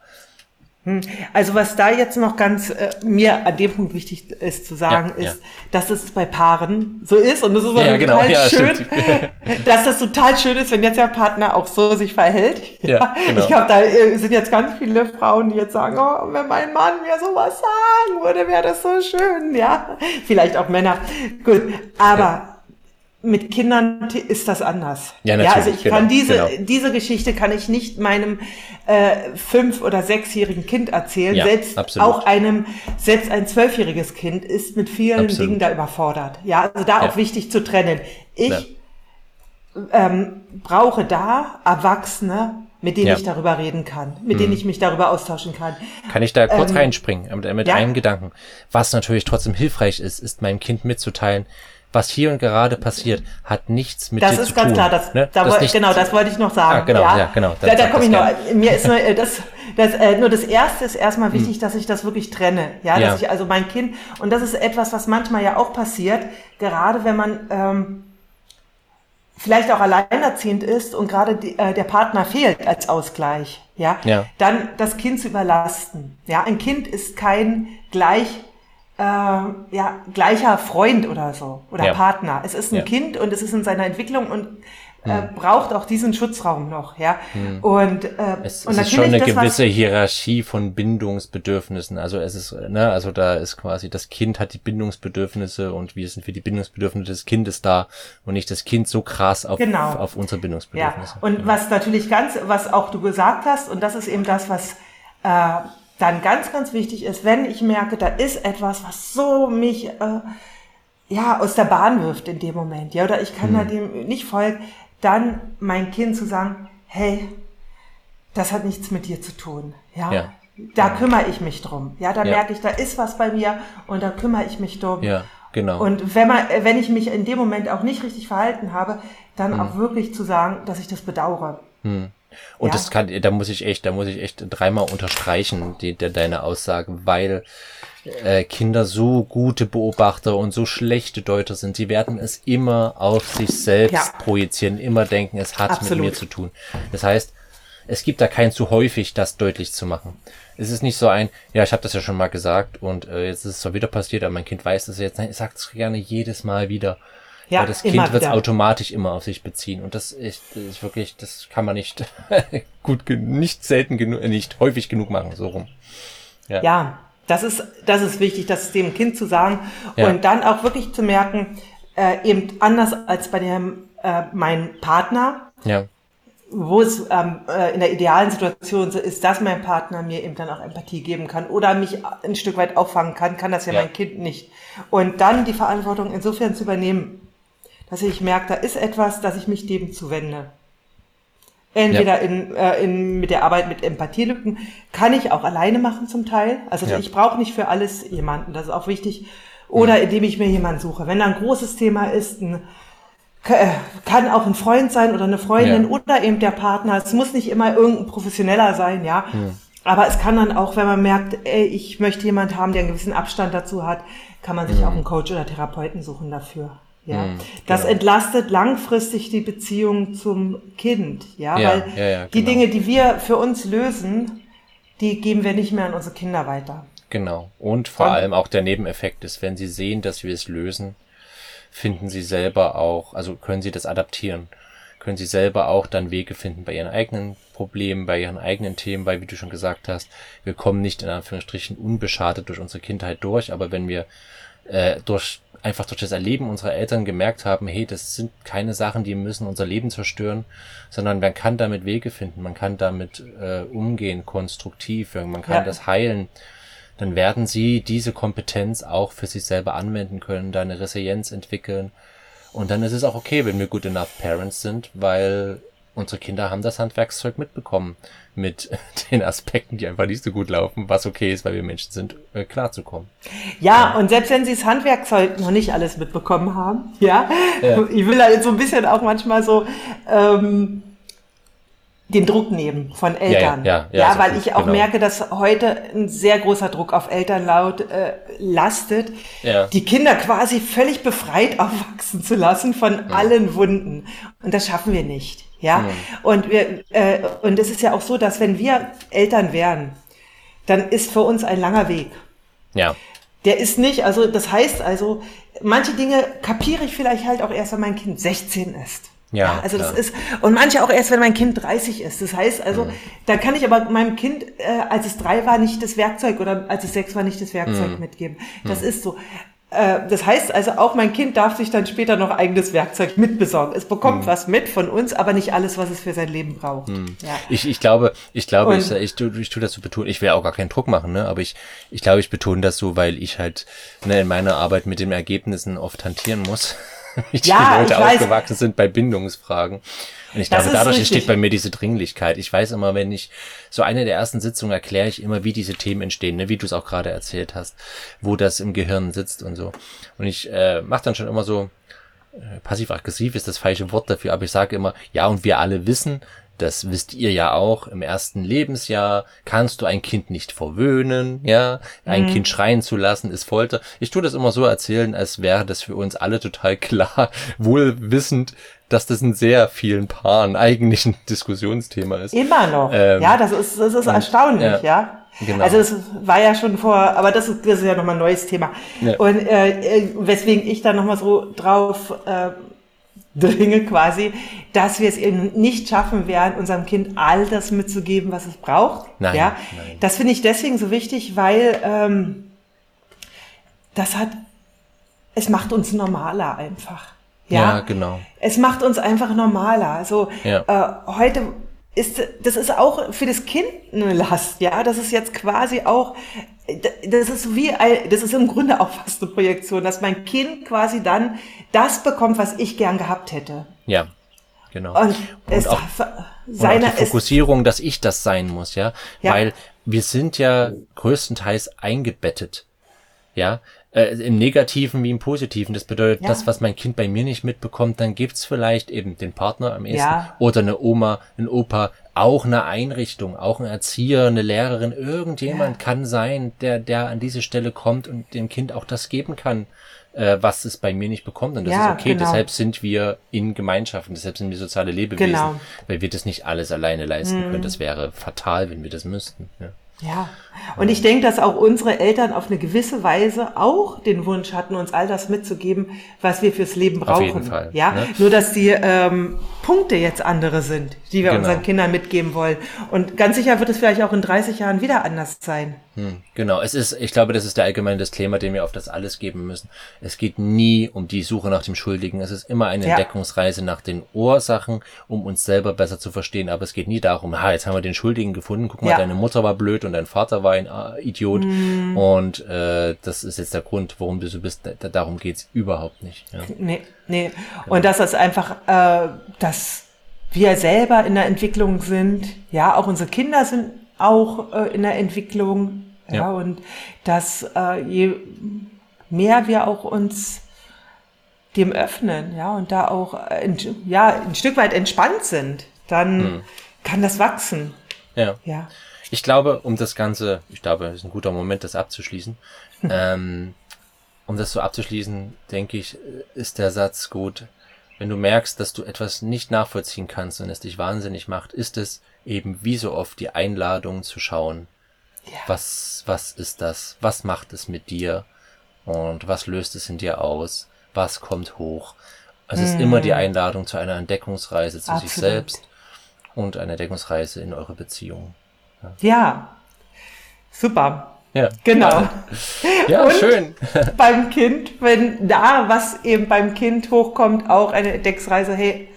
Hm. Also was da jetzt noch ganz äh, mir an dem Punkt wichtig ist zu sagen, Ja, ist, dass es bei Paaren so ist und das ist auch Ja, genau, total ja, schön, stimmt. dass das total schön ist, wenn jetzt der Partner auch so sich verhält. Ja, genau. Ich glaube, da äh, sind jetzt ganz viele Frauen, die jetzt sagen, oh, wenn mein Mann mir sowas sagen würde, wäre das so schön, ja. Vielleicht auch Männer. Gut, aber mit Kindern ist das anders. Ja, natürlich, also ich genau, kann diese, genau. diese Geschichte kann ich nicht meinem äh, fünf- oder sechsjährigen Kind erzählen. Ja, selbst absolut. auch einem, selbst ein zwölfjähriges Kind ist mit vielen Absolut. Dingen da überfordert. Ja, also da Ja. auch wichtig zu trennen. Ich Ja. ähm, brauche da Erwachsene, mit denen Ja. Mhm. ich darüber reden kann, mit denen ich mich darüber austauschen kann. Kann ich da kurz Ähm, reinspringen mit, mit ja. einem Gedanken? Was natürlich trotzdem hilfreich ist, ist meinem Kind mitzuteilen, was hier und gerade passiert, hat nichts mit Das dir ist zu ganz tun. klar, das, ne? da, das genau, das wollte ich noch sagen. Ah, genau, ja, genau, dann Da, da komme das ich noch. Mir ist nur, äh, das, das, äh, nur das erste ist erstmal wichtig, Hm. dass ich das wirklich trenne. Ja, Ja. dass ich also mein Kind, und das ist etwas, was manchmal ja auch passiert, gerade wenn man, ähm, vielleicht auch alleinerziehend ist und gerade die, äh, der Partner fehlt als Ausgleich, ja, Ja. dann das Kind zu überlasten. Ja, ein Kind ist kein gleich, äh, ja, gleicher Freund oder so oder Ja. Partner. Es ist ein Ja. Kind und es ist in seiner Entwicklung und äh, braucht auch diesen Schutzraum noch, ja. Und, äh, Es, und es ist schon eine das, gewisse Hierarchie von Bindungsbedürfnissen. Also es ist, ne, also da ist quasi das Kind hat die Bindungsbedürfnisse und wir sind für die Bindungsbedürfnisse des Kindes da und nicht das Kind so krass auf, Genau. auf unsere Ja, Bindungsbedürfnisse. und was natürlich ganz, was auch du gesagt hast, und das ist eben das, was äh, dann ganz, ganz wichtig ist, wenn ich merke, da ist etwas, was so mich äh, ja aus der Bahn wirft in dem Moment, ja, oder ich kann Hm. da dem nicht folgen, dann mein Kind zu sagen, hey, das hat nichts mit dir zu tun, ja. Ja. Da kümmere ich mich drum. Ja, da Ja. merke ich, da ist was bei mir und da kümmere ich mich drum. ja, genau. Und wenn man, wenn ich mich in dem Moment auch nicht richtig verhalten habe, dann Hm. auch wirklich zu sagen, dass ich das bedauere. Und Ja. das kann, da muss ich echt, da muss ich echt dreimal unterstreichen, die, der, deine Aussage, weil äh, Kinder so gute Beobachter und so schlechte Deuter sind. Sie werden es immer auf sich selbst Ja. projizieren, immer denken, es hat Absolut. mit mir zu tun. Das heißt, es gibt da kein zu häufig, das deutlich zu machen. Es ist nicht so ein, ja, ich habe das ja schon mal gesagt und äh, jetzt ist es zwar wieder passiert, aber mein Kind weiß das jetzt. Nein, ich sag's gerne jedes Mal wieder. Ja, Weil das Kind wird es automatisch immer auf sich beziehen. Und das ist, das ist wirklich, das kann man nicht gut, nicht selten genug, nicht häufig genug machen, so rum. Ja, das ist, das ist wichtig, das dem Kind zu sagen Ja. und dann auch wirklich zu merken, äh, eben anders als bei dem äh, mein Partner. Ja. Wo es ähm, äh, in der idealen Situation so ist, dass mein Partner mir eben dann auch Empathie geben kann oder mich ein Stück weit auffangen kann, kann das ja, ja. mein Kind nicht. Und dann die Verantwortung insofern zu übernehmen, dass ich merke, da ist etwas, dass ich mich dem zuwende. Entweder ja. in, äh, in, mit der Arbeit mit Empathielücken kann ich auch alleine machen zum Teil. Also ja. ich brauche nicht für alles jemanden, das ist auch wichtig. Oder mhm. indem ich mir jemanden suche. Wenn da ein großes Thema ist, ein, äh, kann auch ein Freund sein oder eine Freundin ja. oder eben der Partner. Es muss nicht immer irgendein Professioneller sein, ja. Aber es kann dann auch, wenn man merkt, ey, ich möchte jemanden haben, der einen gewissen Abstand dazu hat, kann man sich mhm. auch einen Coach oder Therapeuten suchen dafür. Ja, mhm, das genau. entlastet langfristig die Beziehung zum Kind. Ja, ja weil ja, ja, die genau. Dinge, die wir für uns lösen, die geben wir nicht mehr an unsere Kinder weiter. Genau. Und vor Und, allem auch der Nebeneffekt ist, wenn sie sehen, dass wir es lösen, finden sie selber auch, also können sie das adaptieren, können sie selber auch dann Wege finden bei ihren eigenen Problemen, bei ihren eigenen Themen, weil, wie du schon gesagt hast, wir kommen nicht in Anführungsstrichen unbeschadet durch unsere Kindheit durch, aber wenn wir äh, durch einfach durch das Erleben unserer Eltern gemerkt haben, hey, das sind keine Sachen, die müssen unser Leben zerstören, sondern man kann damit Wege finden, man kann damit äh, umgehen, konstruktiv, man kann ja. das heilen, dann werden sie diese Kompetenz auch für sich selber anwenden können, da eine Resilienz entwickeln. Und dann ist es auch okay, wenn wir good enough parents sind, weil unsere Kinder haben das Handwerkszeug mitbekommen mit den Aspekten, die einfach nicht so gut laufen, was okay ist, weil wir Menschen sind, äh, klarzukommen. Ja, ja, und selbst wenn sie das Handwerkszeug noch nicht alles mitbekommen haben, ja, ja. ich will jetzt so ein bisschen auch manchmal so ähm, den Druck nehmen von Eltern. Ja, ja, ja, ja weil ich auch genau. merke, dass heute ein sehr großer Druck auf Eltern laut äh, lastet, ja. die Kinder quasi völlig befreit aufwachsen zu lassen von allen Wunden. Und das schaffen wir nicht. Ja, ja. und wir äh, und es ist ja auch so, dass wenn wir Eltern wären, dann ist für uns ein langer Weg. Ja. Der ist nicht, also das heißt also, manche Dinge kapiere ich vielleicht halt auch erst, wenn mein Kind 16 ist. Ja, ja, also das ist und manche auch erst, wenn mein Kind 30 ist. Das heißt also, mhm. da kann ich aber meinem Kind, äh, als es drei war, nicht das Werkzeug oder als es sechs war, nicht das Werkzeug mhm. mitgeben. Das mhm. ist so. Äh, das heißt also, auch mein Kind darf sich dann später noch eigenes Werkzeug mitbesorgen. Es bekommt mhm. was mit von uns, aber nicht alles, was es für sein Leben braucht. Mhm. Ja. Ich, ich glaube, ich glaube, ich, ich, ich, ich tue das so betonen. Ich will auch gar keinen Druck machen, ne? Aber ich, ich glaube, ich betone das so, weil ich halt ne, in meiner Arbeit mit den Ergebnissen oft hantieren muss. wie die ja, Leute aufgewachsen sind bei Bindungsfragen. Und ich das glaube, dadurch richtig. entsteht bei mir diese Dringlichkeit. Ich weiß immer, wenn ich so eine der ersten Sitzungen erkläre ich immer, wie diese Themen entstehen, ne? wie du es auch gerade erzählt hast, wo das im Gehirn sitzt und so. Und ich äh, mache dann schon immer so, äh, passiv-aggressiv ist das falsche Wort dafür, aber ich sage immer, ja, und wir alle wissen, das wisst ihr ja auch, im ersten Lebensjahr kannst du ein Kind nicht verwöhnen, ja, ein mhm. Kind schreien zu lassen ist Folter. Ich tue das immer so erzählen, als wäre das für uns alle total klar, wohl wissend, dass das in sehr vielen Paaren eigentlich ein Diskussionsthema ist. Immer noch. Ähm, ja, das ist, das ist und, erstaunlich, ja. ja. Genau. Also das war ja schon vor, aber das ist, das ist ja nochmal ein neues Thema. Ja. Und äh, äh weswegen ich da nochmal so drauf äh, dringe quasi, dass wir es eben nicht schaffen werden, unserem Kind all das mitzugeben, was es braucht. Nein, ja, nein. Das finde ich deswegen so wichtig, weil ähm, das hat, es macht uns normaler einfach. Ja, ja, genau. Es macht uns einfach normaler. Also ja. äh, heute ist, das ist auch für das Kind eine Last, ja. Das ist jetzt quasi auch, das ist wie, das ist im Grunde auch fast eine Projektion, dass mein Kind quasi dann das bekommt, was ich gern gehabt hätte. Ja. Genau. Und, und es auch, seine, und auch die Fokussierung, dass ich das sein muss, ja? ja. Weil wir sind ja größtenteils eingebettet. Ja, äh, im Negativen wie im Positiven. Das bedeutet, ja. das, was mein Kind bei mir nicht mitbekommt, dann gibt's vielleicht eben den Partner am ehesten ja. oder eine Oma, ein Opa, auch eine Einrichtung, auch ein Erzieher, eine Lehrerin, irgendjemand ja. kann sein, der, der an diese Stelle kommt und dem Kind auch das geben kann, äh, was es bei mir nicht bekommt. Und das ja, ist okay. Genau. Deshalb sind wir in Gemeinschaften, deshalb sind wir soziale Lebewesen, genau. weil wir das nicht alles alleine leisten mhm. können. Das wäre fatal, wenn wir das müssten. Ja. Ja, und ich denke, dass auch unsere Eltern auf eine gewisse Weise auch den Wunsch hatten, uns all das mitzugeben, was wir fürs Leben brauchen. Auf jeden Fall. Ja, ne? nur dass die ähm, Punkte jetzt andere sind, die wir Genau. unseren Kindern mitgeben wollen. Und ganz sicher wird es vielleicht auch in 30 Jahren wieder anders sein. Hm, genau, es ist, ich glaube, das ist der allgemeine Disclaimer, den wir auf das alles geben müssen. Es geht nie um die Suche nach dem Schuldigen. Es ist immer eine Ja. Entdeckungsreise nach den Ursachen, um uns selber besser zu verstehen. Aber es geht nie darum, ha, jetzt haben wir den Schuldigen gefunden. Guck mal, Ja. deine Mutter war blöd und dein Vater war ein äh, Idiot. Und äh, das ist jetzt der Grund, warum du so bist. Da, darum geht's überhaupt nicht. Ja. Nee, nee. Und das ist einfach, äh, dass wir selber in der Entwicklung sind. Ja, auch unsere Kinder sind auch äh, in der Entwicklung. Ja, Ja. und dass äh, je mehr wir auch uns dem öffnen, ja, und da auch äh, ein, ja, ein Stück weit entspannt sind, dann kann das wachsen. ja. Ja. Ich glaube, um das Ganze, ich glaube, es ist ein guter Moment, das abzuschließen. ähm, um das so abzuschließen, denke ich, ist der Satz gut. Wenn du merkst, dass du etwas nicht nachvollziehen kannst und es dich wahnsinnig macht, ist es eben wie so oft die Einladung zu schauen, Ja. was, was ist das? Was macht es mit dir? Und was löst es in dir aus? Was kommt hoch? Es ist immer die Einladung zu einer Entdeckungsreise zu sich Mm. Absolut. selbst und einer Entdeckungsreise in eure Beziehung. Ja. Super. Ja. Genau. Ja, Und? schön. beim Kind, wenn da was eben beim Kind hochkommt, auch eine Entdecksreise, hey,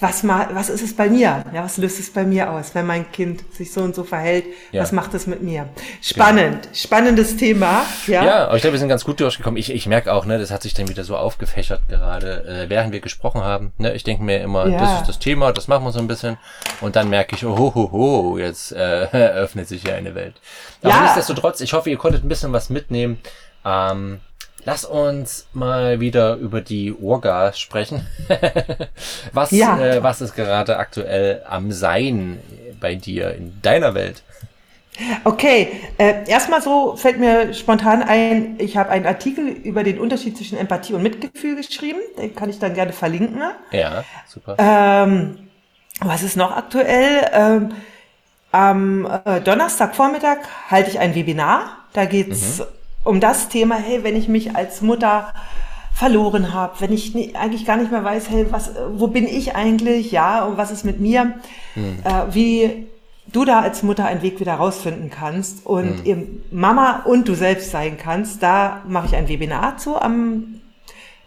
was, ma, was ist es bei mir? Ja, was löst es bei mir aus, wenn mein Kind sich so und so verhält? Ja. Was macht es mit mir? Spannend, spannendes Thema. Ja, Ja, aber ich glaube, wir sind ganz gut durchgekommen. Ich, ich merke auch, ne, das hat sich dann wieder so aufgefächert gerade, äh, während wir gesprochen haben. Ne, ich denke mir immer, Ja. das ist das Thema, das machen wir so ein bisschen. Und dann merke ich, oh, ho, ho, ho, jetzt äh, öffnet sich hier eine Welt. Aber Ja. nichtsdestotrotz, ich hoffe, ihr konntet ein bisschen was mitnehmen. Ähm, lass uns mal wieder über die Orga sprechen. was, Ja. äh, was ist gerade aktuell am Sein bei dir in deiner Welt? Okay, äh, erstmal so fällt mir spontan ein, ich habe einen Artikel über den Unterschied zwischen Empathie und Mitgefühl geschrieben, den kann ich dann gerne verlinken. Ja, super. Ähm, was ist noch aktuell? Ähm, am äh, Donnerstagvormittag halte ich ein Webinar. Da geht's um das Thema, hey, wenn ich mich als Mutter verloren habe, wenn ich nie, eigentlich gar nicht mehr weiß, hey, was, wo bin ich eigentlich, ja, und was ist mit mir, äh, wie du da als Mutter einen Weg wieder rausfinden kannst und eben Mama und du selbst sein kannst, da mache ich ein Webinar zu am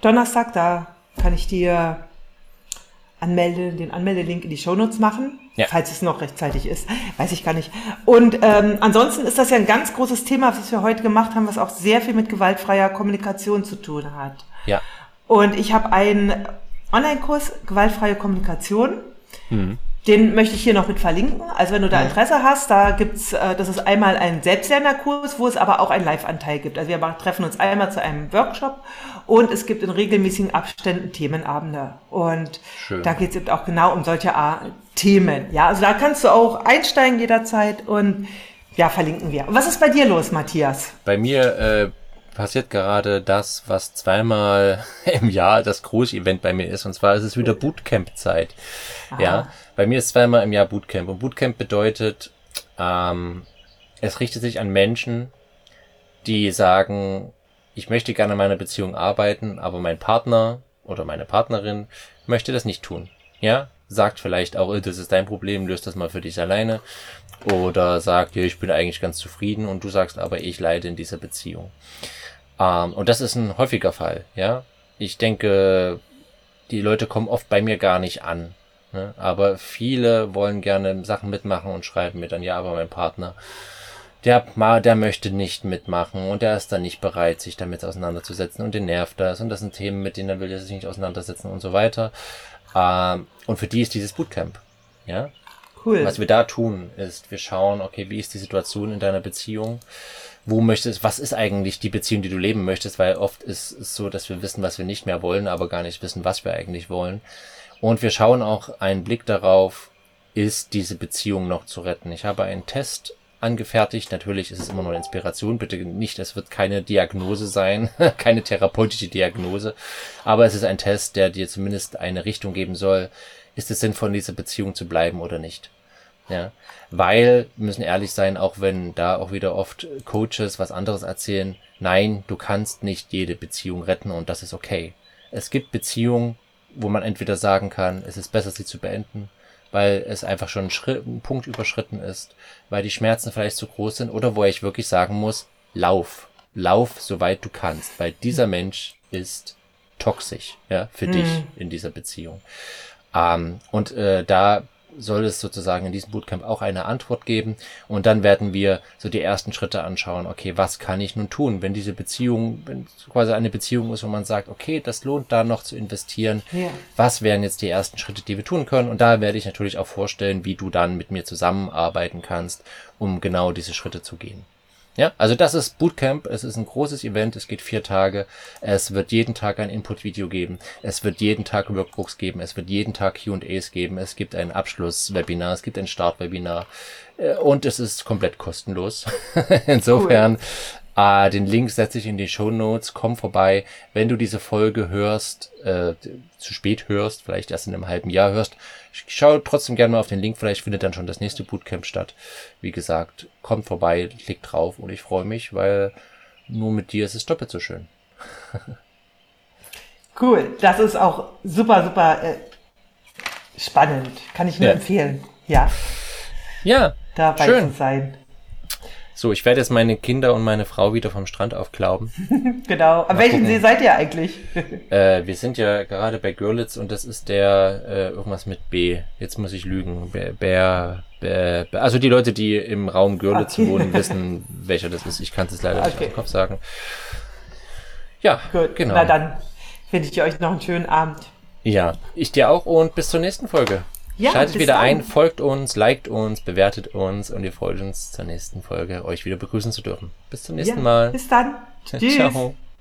Donnerstag, da kann ich dir anmelde, den Anmeldelink in die Shownotes machen, Ja. falls es noch rechtzeitig ist, weiß ich gar nicht. Und ähm, ansonsten ist das ja ein ganz großes Thema, was wir heute gemacht haben, was auch sehr viel mit gewaltfreier Kommunikation zu tun hat. Ja. Und ich habe einen Online-Kurs gewaltfreie Kommunikation. Mhm. Den möchte ich hier noch mit verlinken. Also wenn du da Interesse hast, da gibt's, äh, das ist einmal ein Selbstlernerkurs, wo es aber auch einen Live-Anteil gibt. Also wir machen- treffen uns einmal zu einem Workshop und es gibt in regelmäßigen Abständen Themenabende. Und Schön. da geht's eben auch genau um solche Themen. Ja, also da kannst du auch einsteigen jederzeit und ja, verlinken wir. Was ist bei dir los, Matthias? Bei mir äh, passiert gerade das, was zweimal im Jahr das Großevent bei mir ist. Und zwar ist es wieder Bootcamp-Zeit. Ja, bei mir ist zweimal im Jahr Bootcamp. Und Bootcamp bedeutet, ähm, es richtet sich an Menschen, die sagen, ich möchte gerne an meiner Beziehung arbeiten, aber mein Partner oder meine Partnerin möchte das nicht tun. Ja, sagt vielleicht auch, "Äh, das ist dein Problem, löst das mal für dich alleine. Oder sagt, ja, ich bin eigentlich ganz zufrieden und du sagst aber, ich leide in dieser Beziehung. Ähm, und das ist ein häufiger Fall, ja. Ich denke, die Leute kommen oft bei mir gar nicht an. Ne? Aber viele wollen gerne Sachen mitmachen und schreiben mir dann, ja, aber mein Partner, der, der möchte nicht mitmachen und der ist dann nicht bereit, sich damit auseinanderzusetzen und den nervt das und das sind Themen, mit denen er will er sich nicht auseinandersetzen und so weiter. Ähm, und für die ist dieses Bootcamp. Ja, Cool. was wir da tun, ist, wir schauen, okay, wie ist die Situation in deiner Beziehung? Wo möchtest, was ist eigentlich die Beziehung, die du leben möchtest? Weil oft ist es so, dass wir wissen, was wir nicht mehr wollen, aber gar nicht wissen, was wir eigentlich wollen. Und wir schauen auch einen Blick darauf, ist diese Beziehung noch zu retten? Ich habe einen Test angefertigt. Natürlich ist es immer nur eine Inspiration. Bitte nicht, es wird keine Diagnose sein, keine therapeutische Diagnose. Aber es ist ein Test, der dir zumindest eine Richtung geben soll. Ist es sinnvoll, in dieser Beziehung zu bleiben oder nicht? Ja, weil, müssen ehrlich sein, auch wenn da auch wieder oft Coaches was anderes erzählen, nein, du kannst nicht jede Beziehung retten und das ist okay. Es gibt Beziehungen, wo man entweder sagen kann, es ist besser, sie zu beenden, weil es einfach schon ein, Schritt, ein Punkt überschritten ist, weil die Schmerzen vielleicht zu groß sind oder wo ich wirklich sagen muss, lauf, lauf, soweit du kannst, weil dieser Mensch ist toxisch, ja, für mhm. dich in dieser Beziehung. Ähm, und äh, da soll es sozusagen in diesem Bootcamp auch eine Antwort geben. Und dann werden wir so die ersten Schritte anschauen. Okay, was kann ich nun tun, wenn diese Beziehung, wenn es quasi eine Beziehung ist, wo man sagt, okay, das lohnt da noch zu investieren. Ja. Was wären jetzt die ersten Schritte, die wir tun können? Und da werde ich natürlich auch vorstellen, wie du dann mit mir zusammenarbeiten kannst, um genau diese Schritte zu gehen. Ja, also das ist Bootcamp. Es ist ein großes Event. Es geht vier Tage. Es wird jeden Tag ein Input-Video geben. Es wird jeden Tag Workbooks geben. Es wird jeden Tag Q&As geben. Es gibt ein Abschlusswebinar. Es gibt ein Startwebinar. Äh, und es ist komplett kostenlos. Insofern Ah, den Link setze ich in die Show Notes. Komm vorbei. Wenn du diese Folge hörst, äh, zu spät hörst, vielleicht erst in einem halben Jahr hörst, schau trotzdem gerne mal auf den Link. Vielleicht findet dann schon das nächste Bootcamp statt. Wie gesagt, kommt vorbei, klick drauf und ich freue mich, weil nur mit dir ist es doppelt so schön. cool. Das ist auch super, super äh, spannend. Kann ich nur ja. empfehlen. Ja. Ja. Dabei schön. zu sein. So, ich werde jetzt meine Kinder und meine Frau wieder vom Strand aufglauben. genau. An welchem See seid ihr eigentlich? äh, wir sind ja gerade bei Görlitz und das ist der äh, irgendwas mit B. Jetzt muss ich lügen. Bär, Bär, Bär, also die Leute, die im Raum Görlitz okay. wohnen, wissen, welcher das ist. Ich kann es leider okay. nicht aus dem Kopf sagen. Ja, Gut. genau. Na dann wünsche ich euch noch einen schönen Abend. Ja, ich dir auch und bis zur nächsten Folge. Ja, Schaltet wieder dann. ein, folgt uns, liked uns, bewertet uns und wir freuen uns zur nächsten Folge, euch wieder begrüßen zu dürfen. Bis zum nächsten ja, Mal. Bis dann. Tschüss. Ciao.